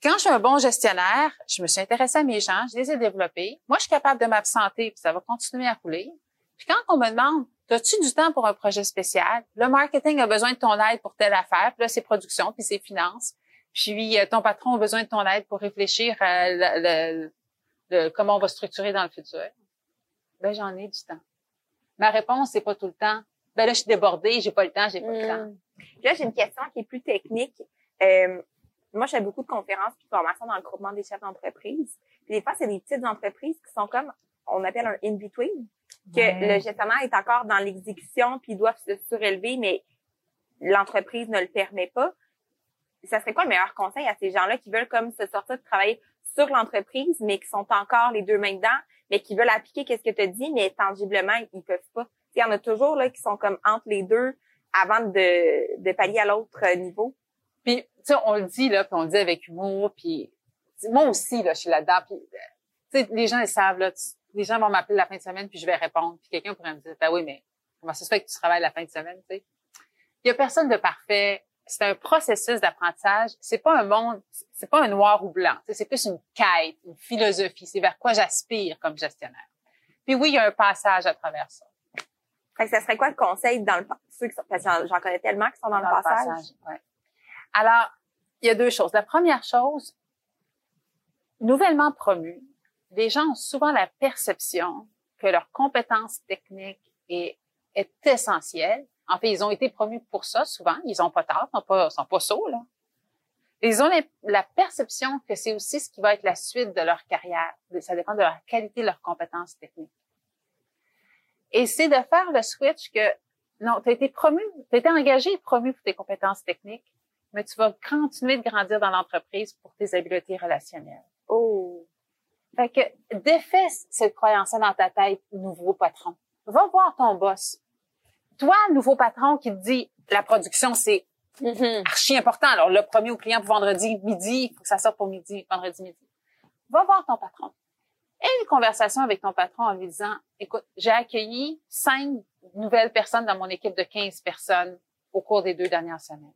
quand je suis un bon gestionnaire, je me suis intéressée à mes gens, je les ai développés. Moi, je suis capable de m'absenter, puis ça va continuer à rouler. Puis quand on me demande, as-tu du temps pour un projet spécial? Le marketing a besoin de ton aide pour telle affaire, puis là, c'est production, puis c'est finance. Puis euh, ton patron a besoin de ton aide pour réfléchir à le, comment on va structurer dans le futur ben j'en ai du temps. Ma réponse c'est pas tout le temps. Ben là je suis débordée, j'ai pas le temps, j'ai pas le temps. Hmm. Là j'ai une question qui est plus technique. Euh, moi je fais beaucoup de conférences puis de formations dans le groupement des chefs d'entreprise. Puis des fois c'est des petites entreprises qui sont comme on appelle un in between que le gestionnaire est encore dans l'exécution puis ils doivent se surélever mais l'entreprise ne le permet pas. Ça serait quoi le meilleur conseil à ces gens-là qui veulent comme se sortir de travailler sur l'entreprise mais qui sont encore les deux mains dedans mais qui veulent appliquer qu'est-ce que tu as dit, mais tangiblement, ils peuvent pas. Il y en a toujours là qui sont comme entre les deux avant de, de pallier à l'autre niveau. Puis, tu sais, on le dit, là, puis on le dit avec humour, puis moi aussi, là, je suis là-dedans. Puis, tu les gens, ils savent, là, les gens vont m'appeler la fin de semaine, puis je vais répondre. Puis quelqu'un pourrait me dire, ben oui, mais comment ça se fait que tu travailles la fin de semaine, tu sais? Il y a personne de parfait c'est un processus d'apprentissage. C'est pas un monde, c'est pas un noir ou blanc. C'est plus une quête, une philosophie. C'est vers quoi j'aspire comme gestionnaire. Puis oui, il y a un passage à travers ça. Fait que ça serait quoi le conseil dans le ceux qui sont, parce que j'en connais tellement qui sont dans, le passage. Alors, il y a deux choses. La première chose, nouvellement promus, les gens ont souvent la perception que leur compétence technique est, est essentielle en fait, ils ont été promus pour ça souvent. Ils ont pas tard, ils sont pas, sont pas sots, là. Ils ont la perception que c'est aussi ce qui va être la suite de leur carrière. Ça dépend de leur qualité, de leurs compétences techniques. Et c'est de faire le switch que, non, tu as été promu, tu as été engagé et promu pour tes compétences techniques, mais tu vas continuer de grandir dans l'entreprise pour tes habiletés relationnelles. Oh! Fait que défais cette croyance-là dans ta tête, nouveau patron. Va voir ton boss toi, nouveau patron qui te dit la production, c'est mm-hmm. archi important. Alors, le premier au client pour vendredi midi, il faut que ça sorte pour midi, vendredi midi. Va voir ton patron. Et une conversation avec ton patron en lui disant, écoute, j'ai accueilli cinq nouvelles personnes dans mon équipe de 15 personnes au cours des deux dernières semaines.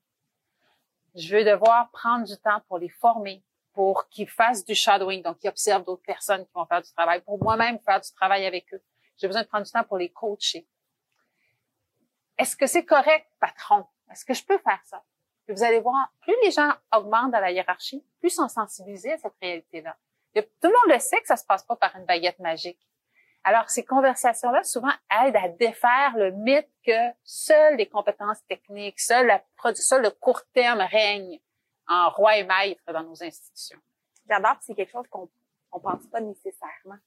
Je veux devoir prendre du temps pour les former, pour qu'ils fassent du shadowing, donc qu'ils observent d'autres personnes qui vont faire du travail, pour moi-même faire du travail avec eux. J'ai besoin de prendre du temps pour les coacher est-ce que c'est correct, patron? Est-ce que je peux faire ça? Puis vous allez voir, plus les gens augmentent dans la hiérarchie, plus ils sont sensibilisés à cette réalité-là. Tout le monde le sait que ça se passe pas par une baguette magique. Alors, ces conversations-là, souvent, aident à défaire le mythe que seules les compétences techniques, seul, la, le court terme règne en roi et maître dans nos institutions. J'adore, c'est quelque chose qu'on on pense pas nécessairement.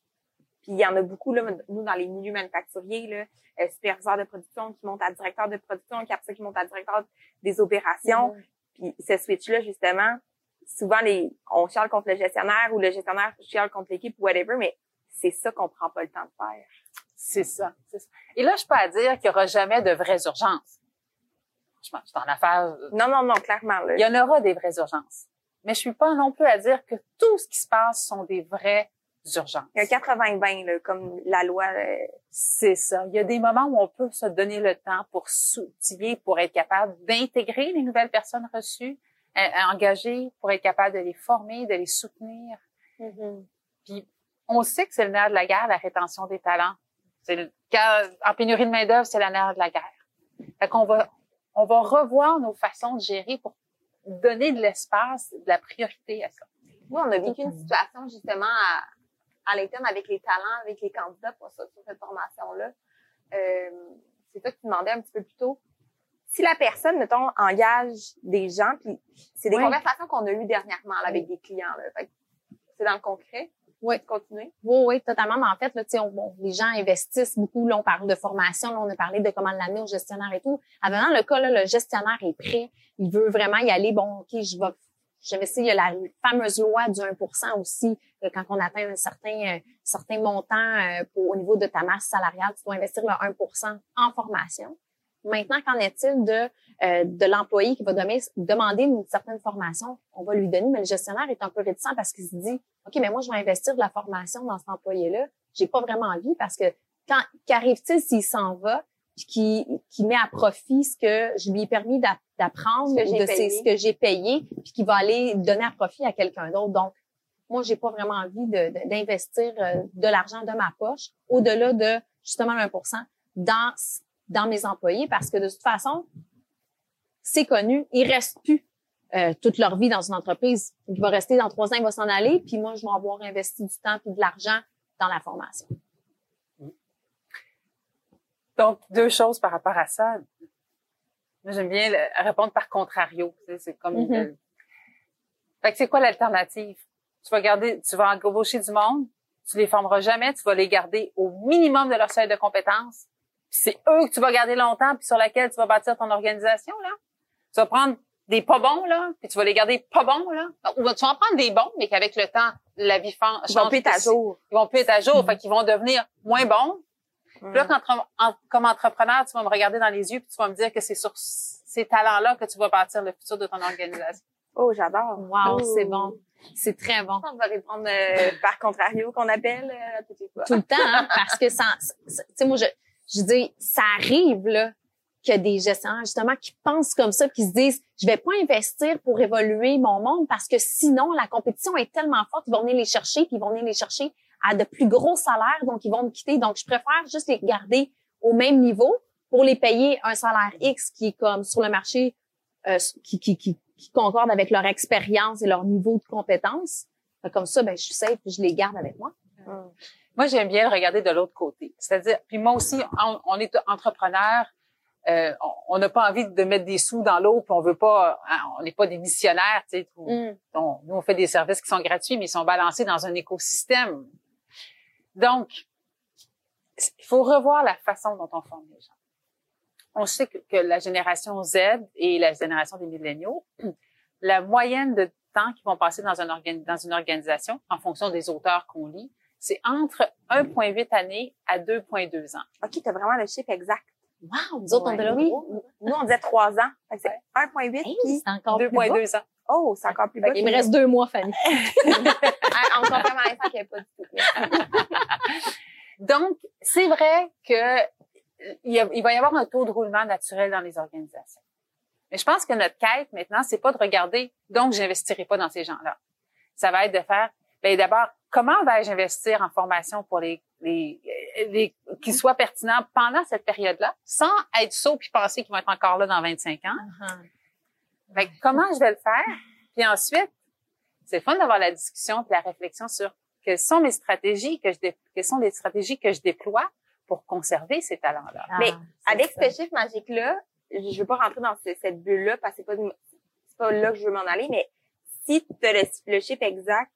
Puis il y en a beaucoup, là, nous, dans les milieux manufacturiers, là, euh, superviseurs de production qui montent à directeur de production, qui après qui montent à directeur des opérations. Mm-hmm. Puis ce switch-là, justement, souvent les on chiale contre le gestionnaire ou le gestionnaire chiale contre l'équipe ou whatever, mais c'est ça qu'on prend pas le temps de faire. C'est ça, ça, Et là, je peux pas dire qu'il y aura jamais de vraies urgences. Je pense, en affaire. Non, non, non, clairement. Il y en aura des vraies urgences. Mais je suis pas non plus à dire que tout ce qui se passe sont des vraies urgences. Il y a 80-20, comme la loi. Euh, c'est ça. Il y a des moments où on peut se donner le temps pour s'outiller, pour être capable d'intégrer les nouvelles personnes reçues, engagées, pour être capable de les former, de les soutenir. Mm-hmm. Puis on sait que c'est le nerf de la guerre, la rétention des talents. C'est le, en pénurie de main-d'œuvre, c'est le nerf de la guerre. Fait qu'on va, on va revoir nos façons de gérer pour donner de l'espace, de la priorité à ça. Nous, on a vécu une situation justement à, à avec les talents, avec les candidats pour ça, sur cette formation-là. Euh, c'est ça que tu demandais un petit peu plus tôt. Si la personne, mettons, engage des gens, puis c'est des conversations qu'on a eues dernièrement avec des clients. C'est dans le concret. Oui. Continuer. Oui, oui, totalement. Mais en fait, là, on, bon, les gens investissent beaucoup. Là, on parle de formation. Là, on a parlé de comment l'amener au gestionnaire et tout. Avant le cas, là, le gestionnaire est prêt. Il veut vraiment y aller. Bon, OK, je vais J'investis, il y a la fameuse loi du 1% aussi, quand on atteint un certain, euh, certain montant euh, au niveau de ta masse salariale, tu dois investir le 1% en formation. Maintenant, qu'en est-il de, euh, de l'employé qui va demander une certaine formation? On va lui donner, mais le gestionnaire est un peu réticent parce qu'il se dit, OK, mais moi, je vais investir de la formation dans cet employé-là. J'ai pas vraiment envie parce que quand, qu'arrive-t-il s'il s'en va? Qui, qui met à profit ce que je lui ai permis d'apprendre de ce que j'ai payé, puis qui va aller donner à profit à quelqu'un d'autre. Donc, moi, j'ai pas vraiment envie d'investir de, euh, de, l'argent de ma poche au-delà de justement 1% dans dans mes employés parce que de toute façon, c'est connu, ils restent plus euh, toute leur vie dans une entreprise. Il va rester dans trois ans, il va s'en aller, puis moi, je vais avoir investi du temps et de l'argent dans la formation. Donc, deux choses par rapport à ça. Moi, j'aime bien répondre par contrario. C'est comme. Mm-hmm. Fait que c'est quoi l'alternative? Tu vas garder, tu vas embaucher du monde, tu les formeras jamais, tu vas les garder au minimum de leur seuil de compétences. C'est eux que tu vas garder longtemps, puis sur laquelle tu vas bâtir ton organisation, là. Tu vas prendre des pas bons, là, puis tu vas les garder pas bons, là. Ou tu vas en prendre des bons, mais qu'avec le temps, la vie change. Ils vont plus être à jour. Ils vont plus être à jour, mm-hmm. fait qu'ils vont devenir moins bons, puis là, mm. comme entrepreneur, tu vas me regarder dans les yeux puis tu vas me dire que c'est sur ces talents-là que tu vas bâtir le futur de ton organisation. Oh, j'adore. Wow, c'est bon. C'est très bon. On va répondre euh, par contrario qu'on appelle euh, tout le temps, hein, parce que ça, tu sais, moi, je, je dis, ça arrive là qu'il y a des gestionnaires justement qui pensent comme ça, qui se disent, je vais pas investir pour évoluer mon monde parce que sinon la compétition est tellement forte, ils vont venir les chercher, puis ils vont venir les chercher à de plus gros salaires, donc ils vont me quitter. Donc, je préfère juste les garder au même niveau pour les payer un salaire X qui est comme sur le marché, euh, qui, qui, qui, qui, concorde avec leur expérience et leur niveau de compétence. Comme ça, ben, je suis safe je les garde avec moi. Hum. Moi, j'aime bien le regarder de l'autre côté. C'est-à-dire, puis moi aussi, on, est entrepreneur, euh, on n'a pas envie de mettre des sous dans l'eau, puis on veut pas, hein, on n'est pas des missionnaires, tu sais. Hum. nous, on fait des services qui sont gratuits, mais ils sont balancés dans un écosystème. Donc, il faut revoir la façon dont on forme les gens. On sait que, la génération Z et la génération des milléniaux, la moyenne de temps qu'ils vont passer dans, un dans une organisation, en fonction des auteurs qu'on lit, c'est entre 1,8 années à 2,2 ans. OK, tu as vraiment le chiffre exact. Wow, nous autres, on disait oui. Nous, on disait 3 ans. C'est 1,8 puis 2,2 ans. Oh, c'est encore plus bas. Il me reste deux mois, Fanny. en complément à ça, qu'il n'y a pas du tout. Donc, c'est vrai que il, va y avoir un taux de roulement naturel dans les organisations. Mais je pense que notre quête maintenant, c'est pas de regarder, donc j'investirai pas dans ces gens-là. Ça va être de faire, ben d'abord, comment vais-je investir en formation pour les, les, les qui soient pertinents pendant cette période-là, sans être saut puis penser qu'ils vont être encore là dans 25 ans. Uh comment je vais le faire? Puis ensuite, c'est fun d'avoir la discussion puis la réflexion sur quelles sont mes stratégies que je dé- quelles sont les stratégies que je déploie pour conserver ces talents-là. Mais Ah, c'est Avec ça. ce chiffre magique-là, je je veux pas rentrer dans ce- cette bulle-là parce que c'est pas, pas là que je veux m'en aller, mais si tu as le, le chiffre exact,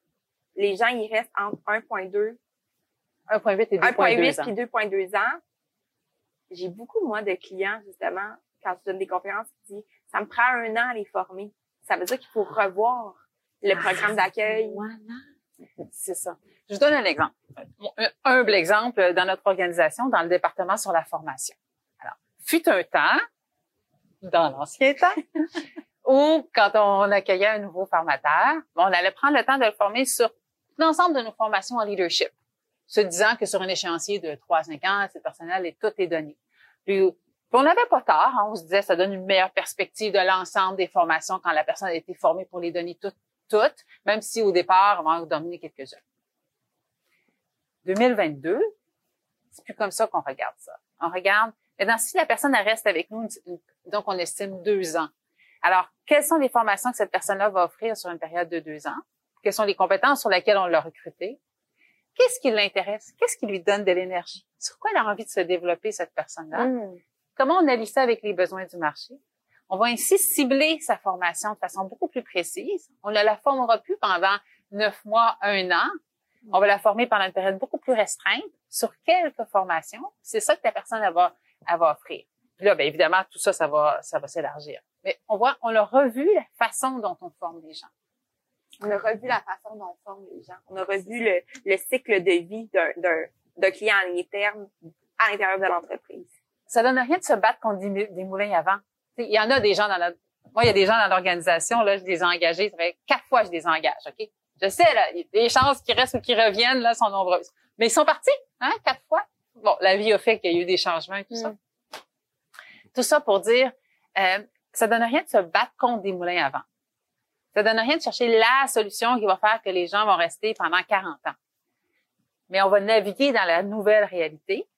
les gens, ils restent entre 1.2, 1.8 et 2.2 1.8 ans. puis 2.2 ans. J'ai beaucoup, moi, de clients, justement, quand je donne des conférences, qui disent, ça me prend un an à les former. Ça veut dire qu'il faut revoir le programme d'accueil. Voilà. C'est ça. Je vous donne un exemple. Un humble exemple dans notre organisation, dans le département sur la formation. Alors, fut un temps, dans l'ancien temps, où quand on accueillait un nouveau formateur, on allait prendre le temps de le former sur l'ensemble de nos formations en leadership, se disant que sur un échéancier de 3 à 5 ans, cette personnel est tout est donné. Puis, puis on n'avait pas tort, hein, on se disait ça donne une meilleure perspective de l'ensemble des formations quand la personne a été formée pour les donner toutes, toutes, même si au départ, on va en dominer quelques-uns. 2022, c'est plus comme ça qu'on regarde ça. On regarde, maintenant, si la personne reste avec nous, donc on estime deux ans. Alors, quelles sont les formations que cette personne-là va offrir sur une période de deux ans? Quelles sont les compétences sur lesquelles on l'a recruté? Qu'est-ce qui l'intéresse? Qu'est-ce qui lui donne de l'énergie? Sur quoi elle a envie de se développer, cette personne-là? Mm. Comment on allie ça avec les besoins du marché? On va ainsi cibler sa formation de façon beaucoup plus précise. On ne la formera plus pendant neuf mois, un an. On va la former pendant une période beaucoup plus restreinte sur quelques formations. C'est ça que la personne elle va, elle va offrir. Puis là, bien évidemment, tout ça, ça va, ça va s'élargir. Mais on voit, on a revu la façon dont on forme les gens. On a revu la façon dont on forme les gens. On a revu le, le cycle de vie d'un, d'un, d'un client à long terme à l'intérieur de l'entreprise. ça donne rien de se battre contre des, mou- des moulins avant. T'sais, Il y en a des gens dans la, moi, il y a des gens dans l'organisation, là, je les ai engagés, ça fait quatre fois que je les engage, OK? Je sais, là, les chances qu'ils restent ou qu'ils reviennent, là, sont nombreuses. Mais ils sont partis, hein, quatre fois. Bon, la vie a fait qu'il y a eu des changements et tout ça. Tout ça pour dire, euh, ça donne rien de se battre contre des moulins avant. Ça donne rien de chercher la solution qui va faire que les gens vont rester pendant 40 ans. Mais on va naviguer dans la nouvelle réalité,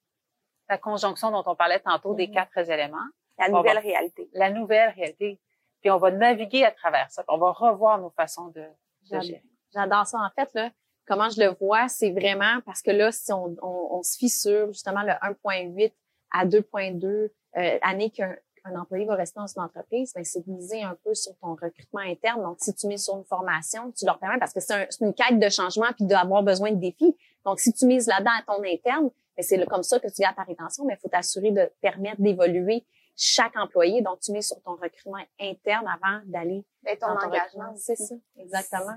la conjonction dont on parlait tantôt des Mhm. quatre éléments, La nouvelle va- réalité. la nouvelle réalité. Puis on va naviguer à travers ça. On va revoir nos façons de, gérer. J'adore ça. En fait, là, comment je le vois, c'est vraiment parce que là, si on, on, on se fie sur justement le 1.8 à 2.2 euh, années qu'un un employé va rester dans une entreprise, ben, c'est de miser un peu sur ton recrutement interne. Donc, si tu mises sur une formation, tu leur permets parce que c'est un- c'est une quête de changement puis d'avoir besoin de défis. Donc, si tu mises là-dedans à ton interne, ben, c'est comme ça que tu gardes ta rétention, mais il faut t'assurer de permettre d'évoluer chaque employé. Donc, tu mises sur ton recrutement interne avant d'aller Et ton dans ton engagement. C'est ça, exactement.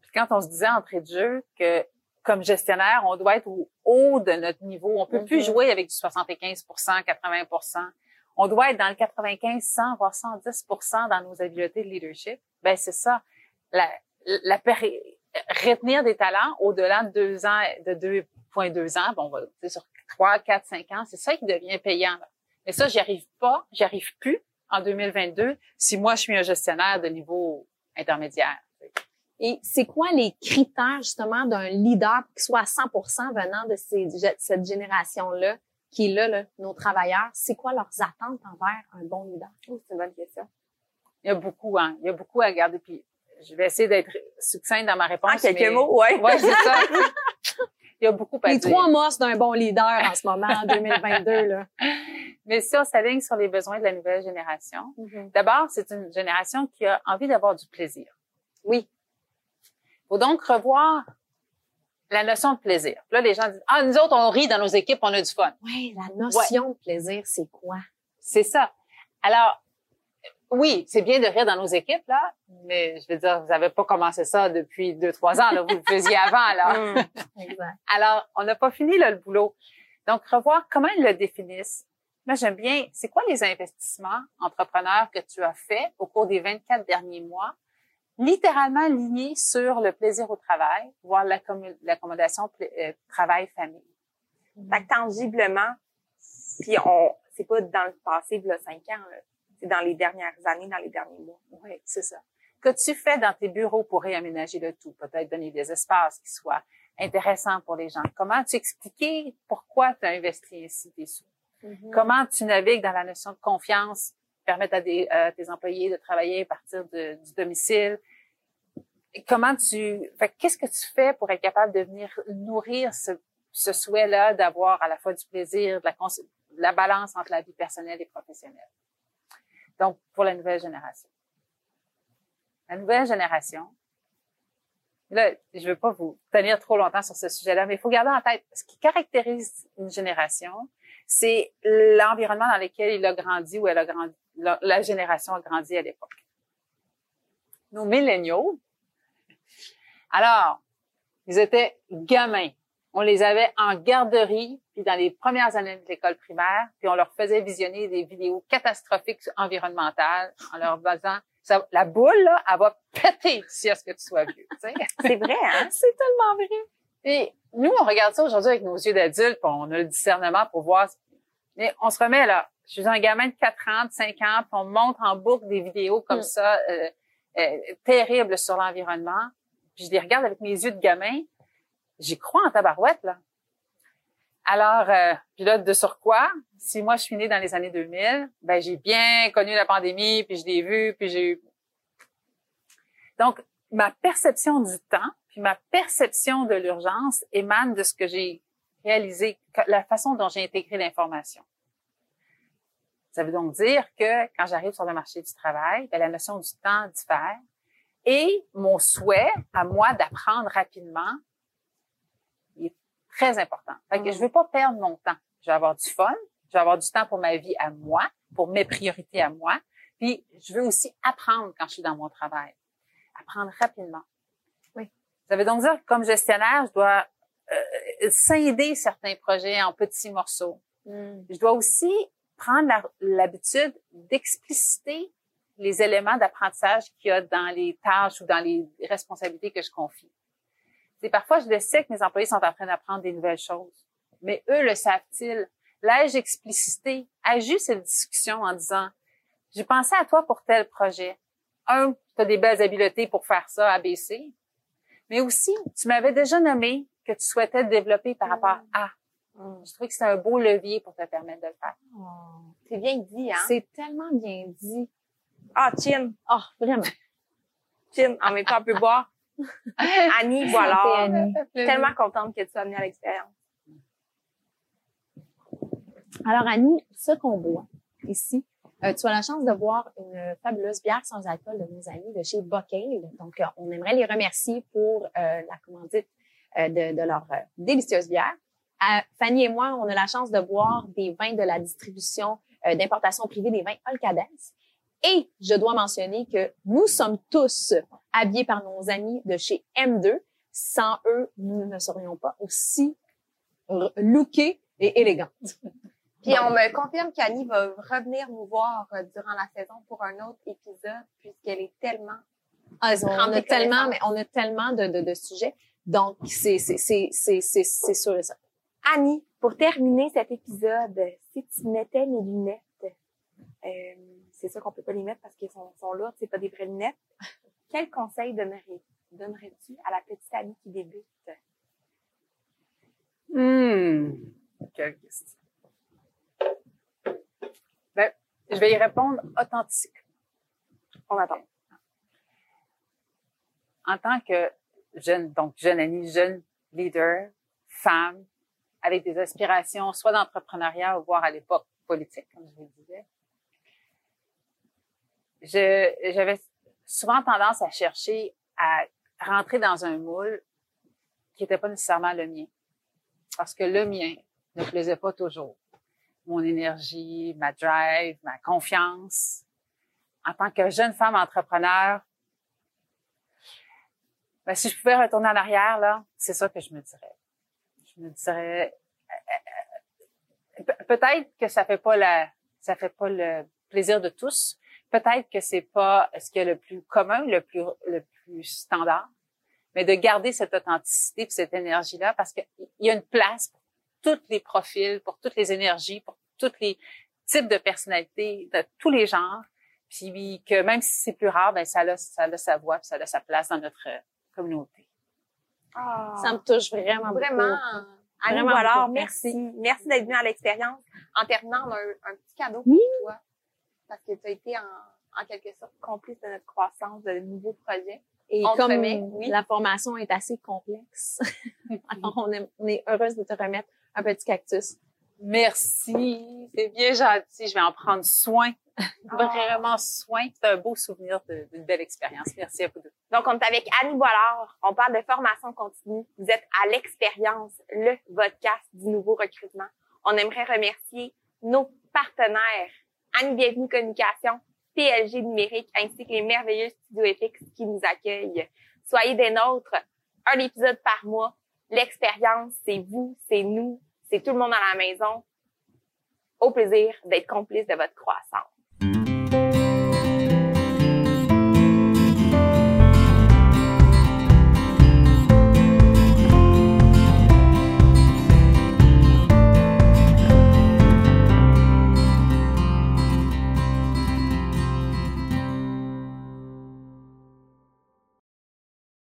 Puis quand on se disait entrée de jeu que comme gestionnaire, on doit être au haut de notre niveau. On peut plus Mhm. jouer avec du 75% 80 On doit être dans le 95, 100, voire 110% dans nos habiletés de leadership. Ben c'est ça. La, retenir des talents au-delà de deux ans, de 2,2 ans, bon, sur 3, 4, 5 ans, c'est ça qui devient payant. là. Mais ça, j'y arrive pas, j'y arrive plus en 2022 si moi je suis un gestionnaire de niveau intermédiaire. Et c'est quoi les critères justement d'un leader qui soit à 100% venant de cette génération-là, qui est là, là, nos travailleurs? C'est quoi leurs attentes envers un bon leader? Oh, c'est une bonne question. Il y a beaucoup, hein. Il y a beaucoup à garder. Puis je vais essayer d'être succincte dans ma réponse. En quelques mais- mots, ouais. Ouais, c'est ça. Il y a beaucoup à Les dire. trois mosses d'un bon leader en ce moment, en 2022, là. Mais si on s'aligne sur les besoins de la nouvelle génération, d'abord, c'est une génération qui a envie d'avoir du plaisir. Oui. faut donc revoir la notion de plaisir. Là, les gens disent, ah, nous autres, on rit dans nos équipes, on a du fun. Ouais, la notion de plaisir, c'est quoi? C'est ça. Alors, oui, c'est bien de rire dans nos équipes, là, mais je veux dire, vous n'avez pas commencé ça depuis deux, trois ans, là, vous le faisiez avant, là. Mm. Exact. Alors, on n'a pas fini là, le boulot. Donc, revoir comment ils le définissent. Moi, j'aime bien, c'est quoi les investissements entrepreneurs que tu as faits au cours des 24 derniers mois, littéralement alignés sur le plaisir au travail, voire l'accommo- l'accommodation euh, travail-famille. Fait que tangiblement, puis on, c'est pas dans le passé, de cinq ans, c'est dans les dernières années, dans les derniers mois. Oui, c'est ça. Que tu fais dans tes bureaux pour réaménager le tout, peut-être donner des espaces qui soient intéressants pour les gens. Comment tu expliquer pourquoi tu as investi ainsi tes sous? Comment tu navigues dans la notion de confiance, permettre à des, euh, tes employés de travailler à partir de- du domicile. comment tu, qu'est-ce que tu fais pour être capable de venir nourrir ce, ce souhait-là d'avoir à la fois du plaisir, de la, de la balance entre la vie personnelle et professionnelle? Donc, pour la nouvelle génération. La nouvelle génération, là, je veux pas vous tenir trop longtemps sur ce sujet-là, mais il faut garder en tête, ce qui caractérise une génération, c'est l'environnement dans lequel il a grandi ou elle a grandi, la, la génération a grandi à l'époque. Nos milléniaux, alors, ils étaient gamins. On les avait en garderie, puis dans les premières années de l'école primaire, puis on leur faisait visionner des vidéos catastrophiques environnementales en leur disant ça, la boule, là, elle va péter si à ce que tu sois vieux. C'est vrai, hein? C'est tellement vrai. Et nous, on regarde ça aujourd'hui avec nos yeux d'adultes, on a le discernement pour voir. Mais on se remet là. Je suis un gamin de 4 ans, de 5 ans, puis on montre en boucle des vidéos comme mm. ça, euh, euh, terribles sur l'environnement. Puis je les regarde avec mes yeux de gamin. J'y crois en tabarouette, là. Alors, euh, puis là, de sur quoi, si moi je suis née dans les années 2000, ben j'ai bien connu la pandémie, puis je l'ai vu, puis j'ai eu... Donc, ma perception du temps, puis ma perception de l'urgence émane de ce que j'ai réalisé, la façon dont j'ai intégré l'information. Ça veut donc dire que quand j'arrive sur le marché du travail, ben, la notion du temps diffère et mon souhait à moi d'apprendre rapidement très important. Fait que je veux pas perdre mon temps. Je vais avoir du fun, je vais avoir du temps pour ma vie à moi, pour mes priorités à moi. Puis je veux aussi apprendre quand je suis dans mon travail. Apprendre rapidement. Oui. Ça veut donc dire que comme gestionnaire, je dois euh, scinder certains projets en petits morceaux. Hmm. Je dois aussi prendre l'habitude d'expliciter les éléments d'apprentissage qu'il y a dans les tâches ou dans les responsabilités que je confie parfois, je le sais que mes employés sont en train d'apprendre des nouvelles choses. Mais eux, le savent-ils? L'ai-je explicité? Ai-je eu cette discussion en disant, j'ai pensé à toi pour tel projet. Un, tu as des belles habiletés pour faire ça, ABC. Mais aussi, tu m'avais déjà nommé que tu souhaitais te développer par rapport à. Mm. Je trouve que c'est un beau levier pour te permettre de le faire. Oh. C'est bien dit, hein? C'est tellement bien dit. Ah, Chin. Ah, oh, vraiment. Chin, en même temps, on peut boire. Annie, voilà. Tellement contente que tu sois venue à l'expérience. Alors, Annie, ce qu'on boit ici, euh, tu as la chance de boire une fabuleuse bière sans alcool de nos amis de chez Bocale. Donc, euh, on aimerait les remercier pour euh, la commandite de, de, leur délicieuse bière. Fanny et moi, on a la chance de boire des vins de la distribution d'importation privée des vins Olcades. Et je dois mentionner que nous sommes tous habillés par nos amis de chez M2. Sans eux, nous ne serions pas aussi lookés et élégantes. Puis on me confirme qu'Annie va revenir nous voir euh, durant la saison pour un autre épisode puisqu'elle est tellement ah, on a tellement mais on a tellement de, de, de sujets donc c'est c'est c'est c'est c'est sûr et ça. Annie, pour terminer cet épisode, si tu mettais mes lunettes euh, c'est sûr qu'on peut pas les mettre parce qu'ils sont, sont lourdes, c'est pas des vraies lunettes. Quel conseil donnerais, donnerais-tu à la petite amie qui débute? Hmm. Quelle question. Ben, je vais y répondre authentique. On attend. En tant que jeune, donc jeune amie, jeune leader, femme, avec des aspirations soit d'entrepreneuriat voire à l'époque politique, comme je vous le disais, j'avais souvent tendance à chercher à rentrer dans un moule qui n'était pas nécessairement le mien. Parce que le mien ne plaisait pas toujours. Mon énergie, ma drive, ma confiance. En tant que jeune femme entrepreneur, ben, si je pouvais retourner en arrière, là, c'est ça que je me dirais. Je me dirais, euh, euh, peut-être que ça fait pas la, ça fait pas le plaisir de tous, peut-être que c'est pas ce qui est le plus commun, le plus le plus standard, mais de garder cette authenticité et cette énergie là parce qu'il y a une place pour tous les profils, pour toutes les énergies, pour tous les types de personnalités de tous les genres, puis que même si c'est plus rare, ben ça a ça a sa voix, puis ça a sa place dans notre communauté. Oh, ça me touche vraiment Vraiment. Vraiment alors, merci. Merci d'être venu à l'expérience. En terminant, on a un, petit cadeau pour toi parce que tu as été en, en quelque sorte complice de notre croissance, de nouveaux projets. Et On comme remet, oui. la formation est assez complexe, alors on est, on est heureuse de te remettre un petit cactus. Merci, c'est bien gentil. Je vais en prendre soin, Ah. vraiment soin. C'est un beau souvenir d'une belle expérience. Merci à vous deux. Donc, on est avec Annie Boilard. On parle de formation continue. Vous êtes à l'expérience, le podcast du nouveau recrutement. On aimerait remercier nos partenaires, Annie Bienvenue Communication, PLG Numérique, ainsi que les merveilleux studios FX qui nous accueillent. Soyez des nôtres. Un épisode par mois. L'expérience, c'est vous, c'est nous, c'est tout le monde à la maison. Au plaisir d'être complice de votre croissance.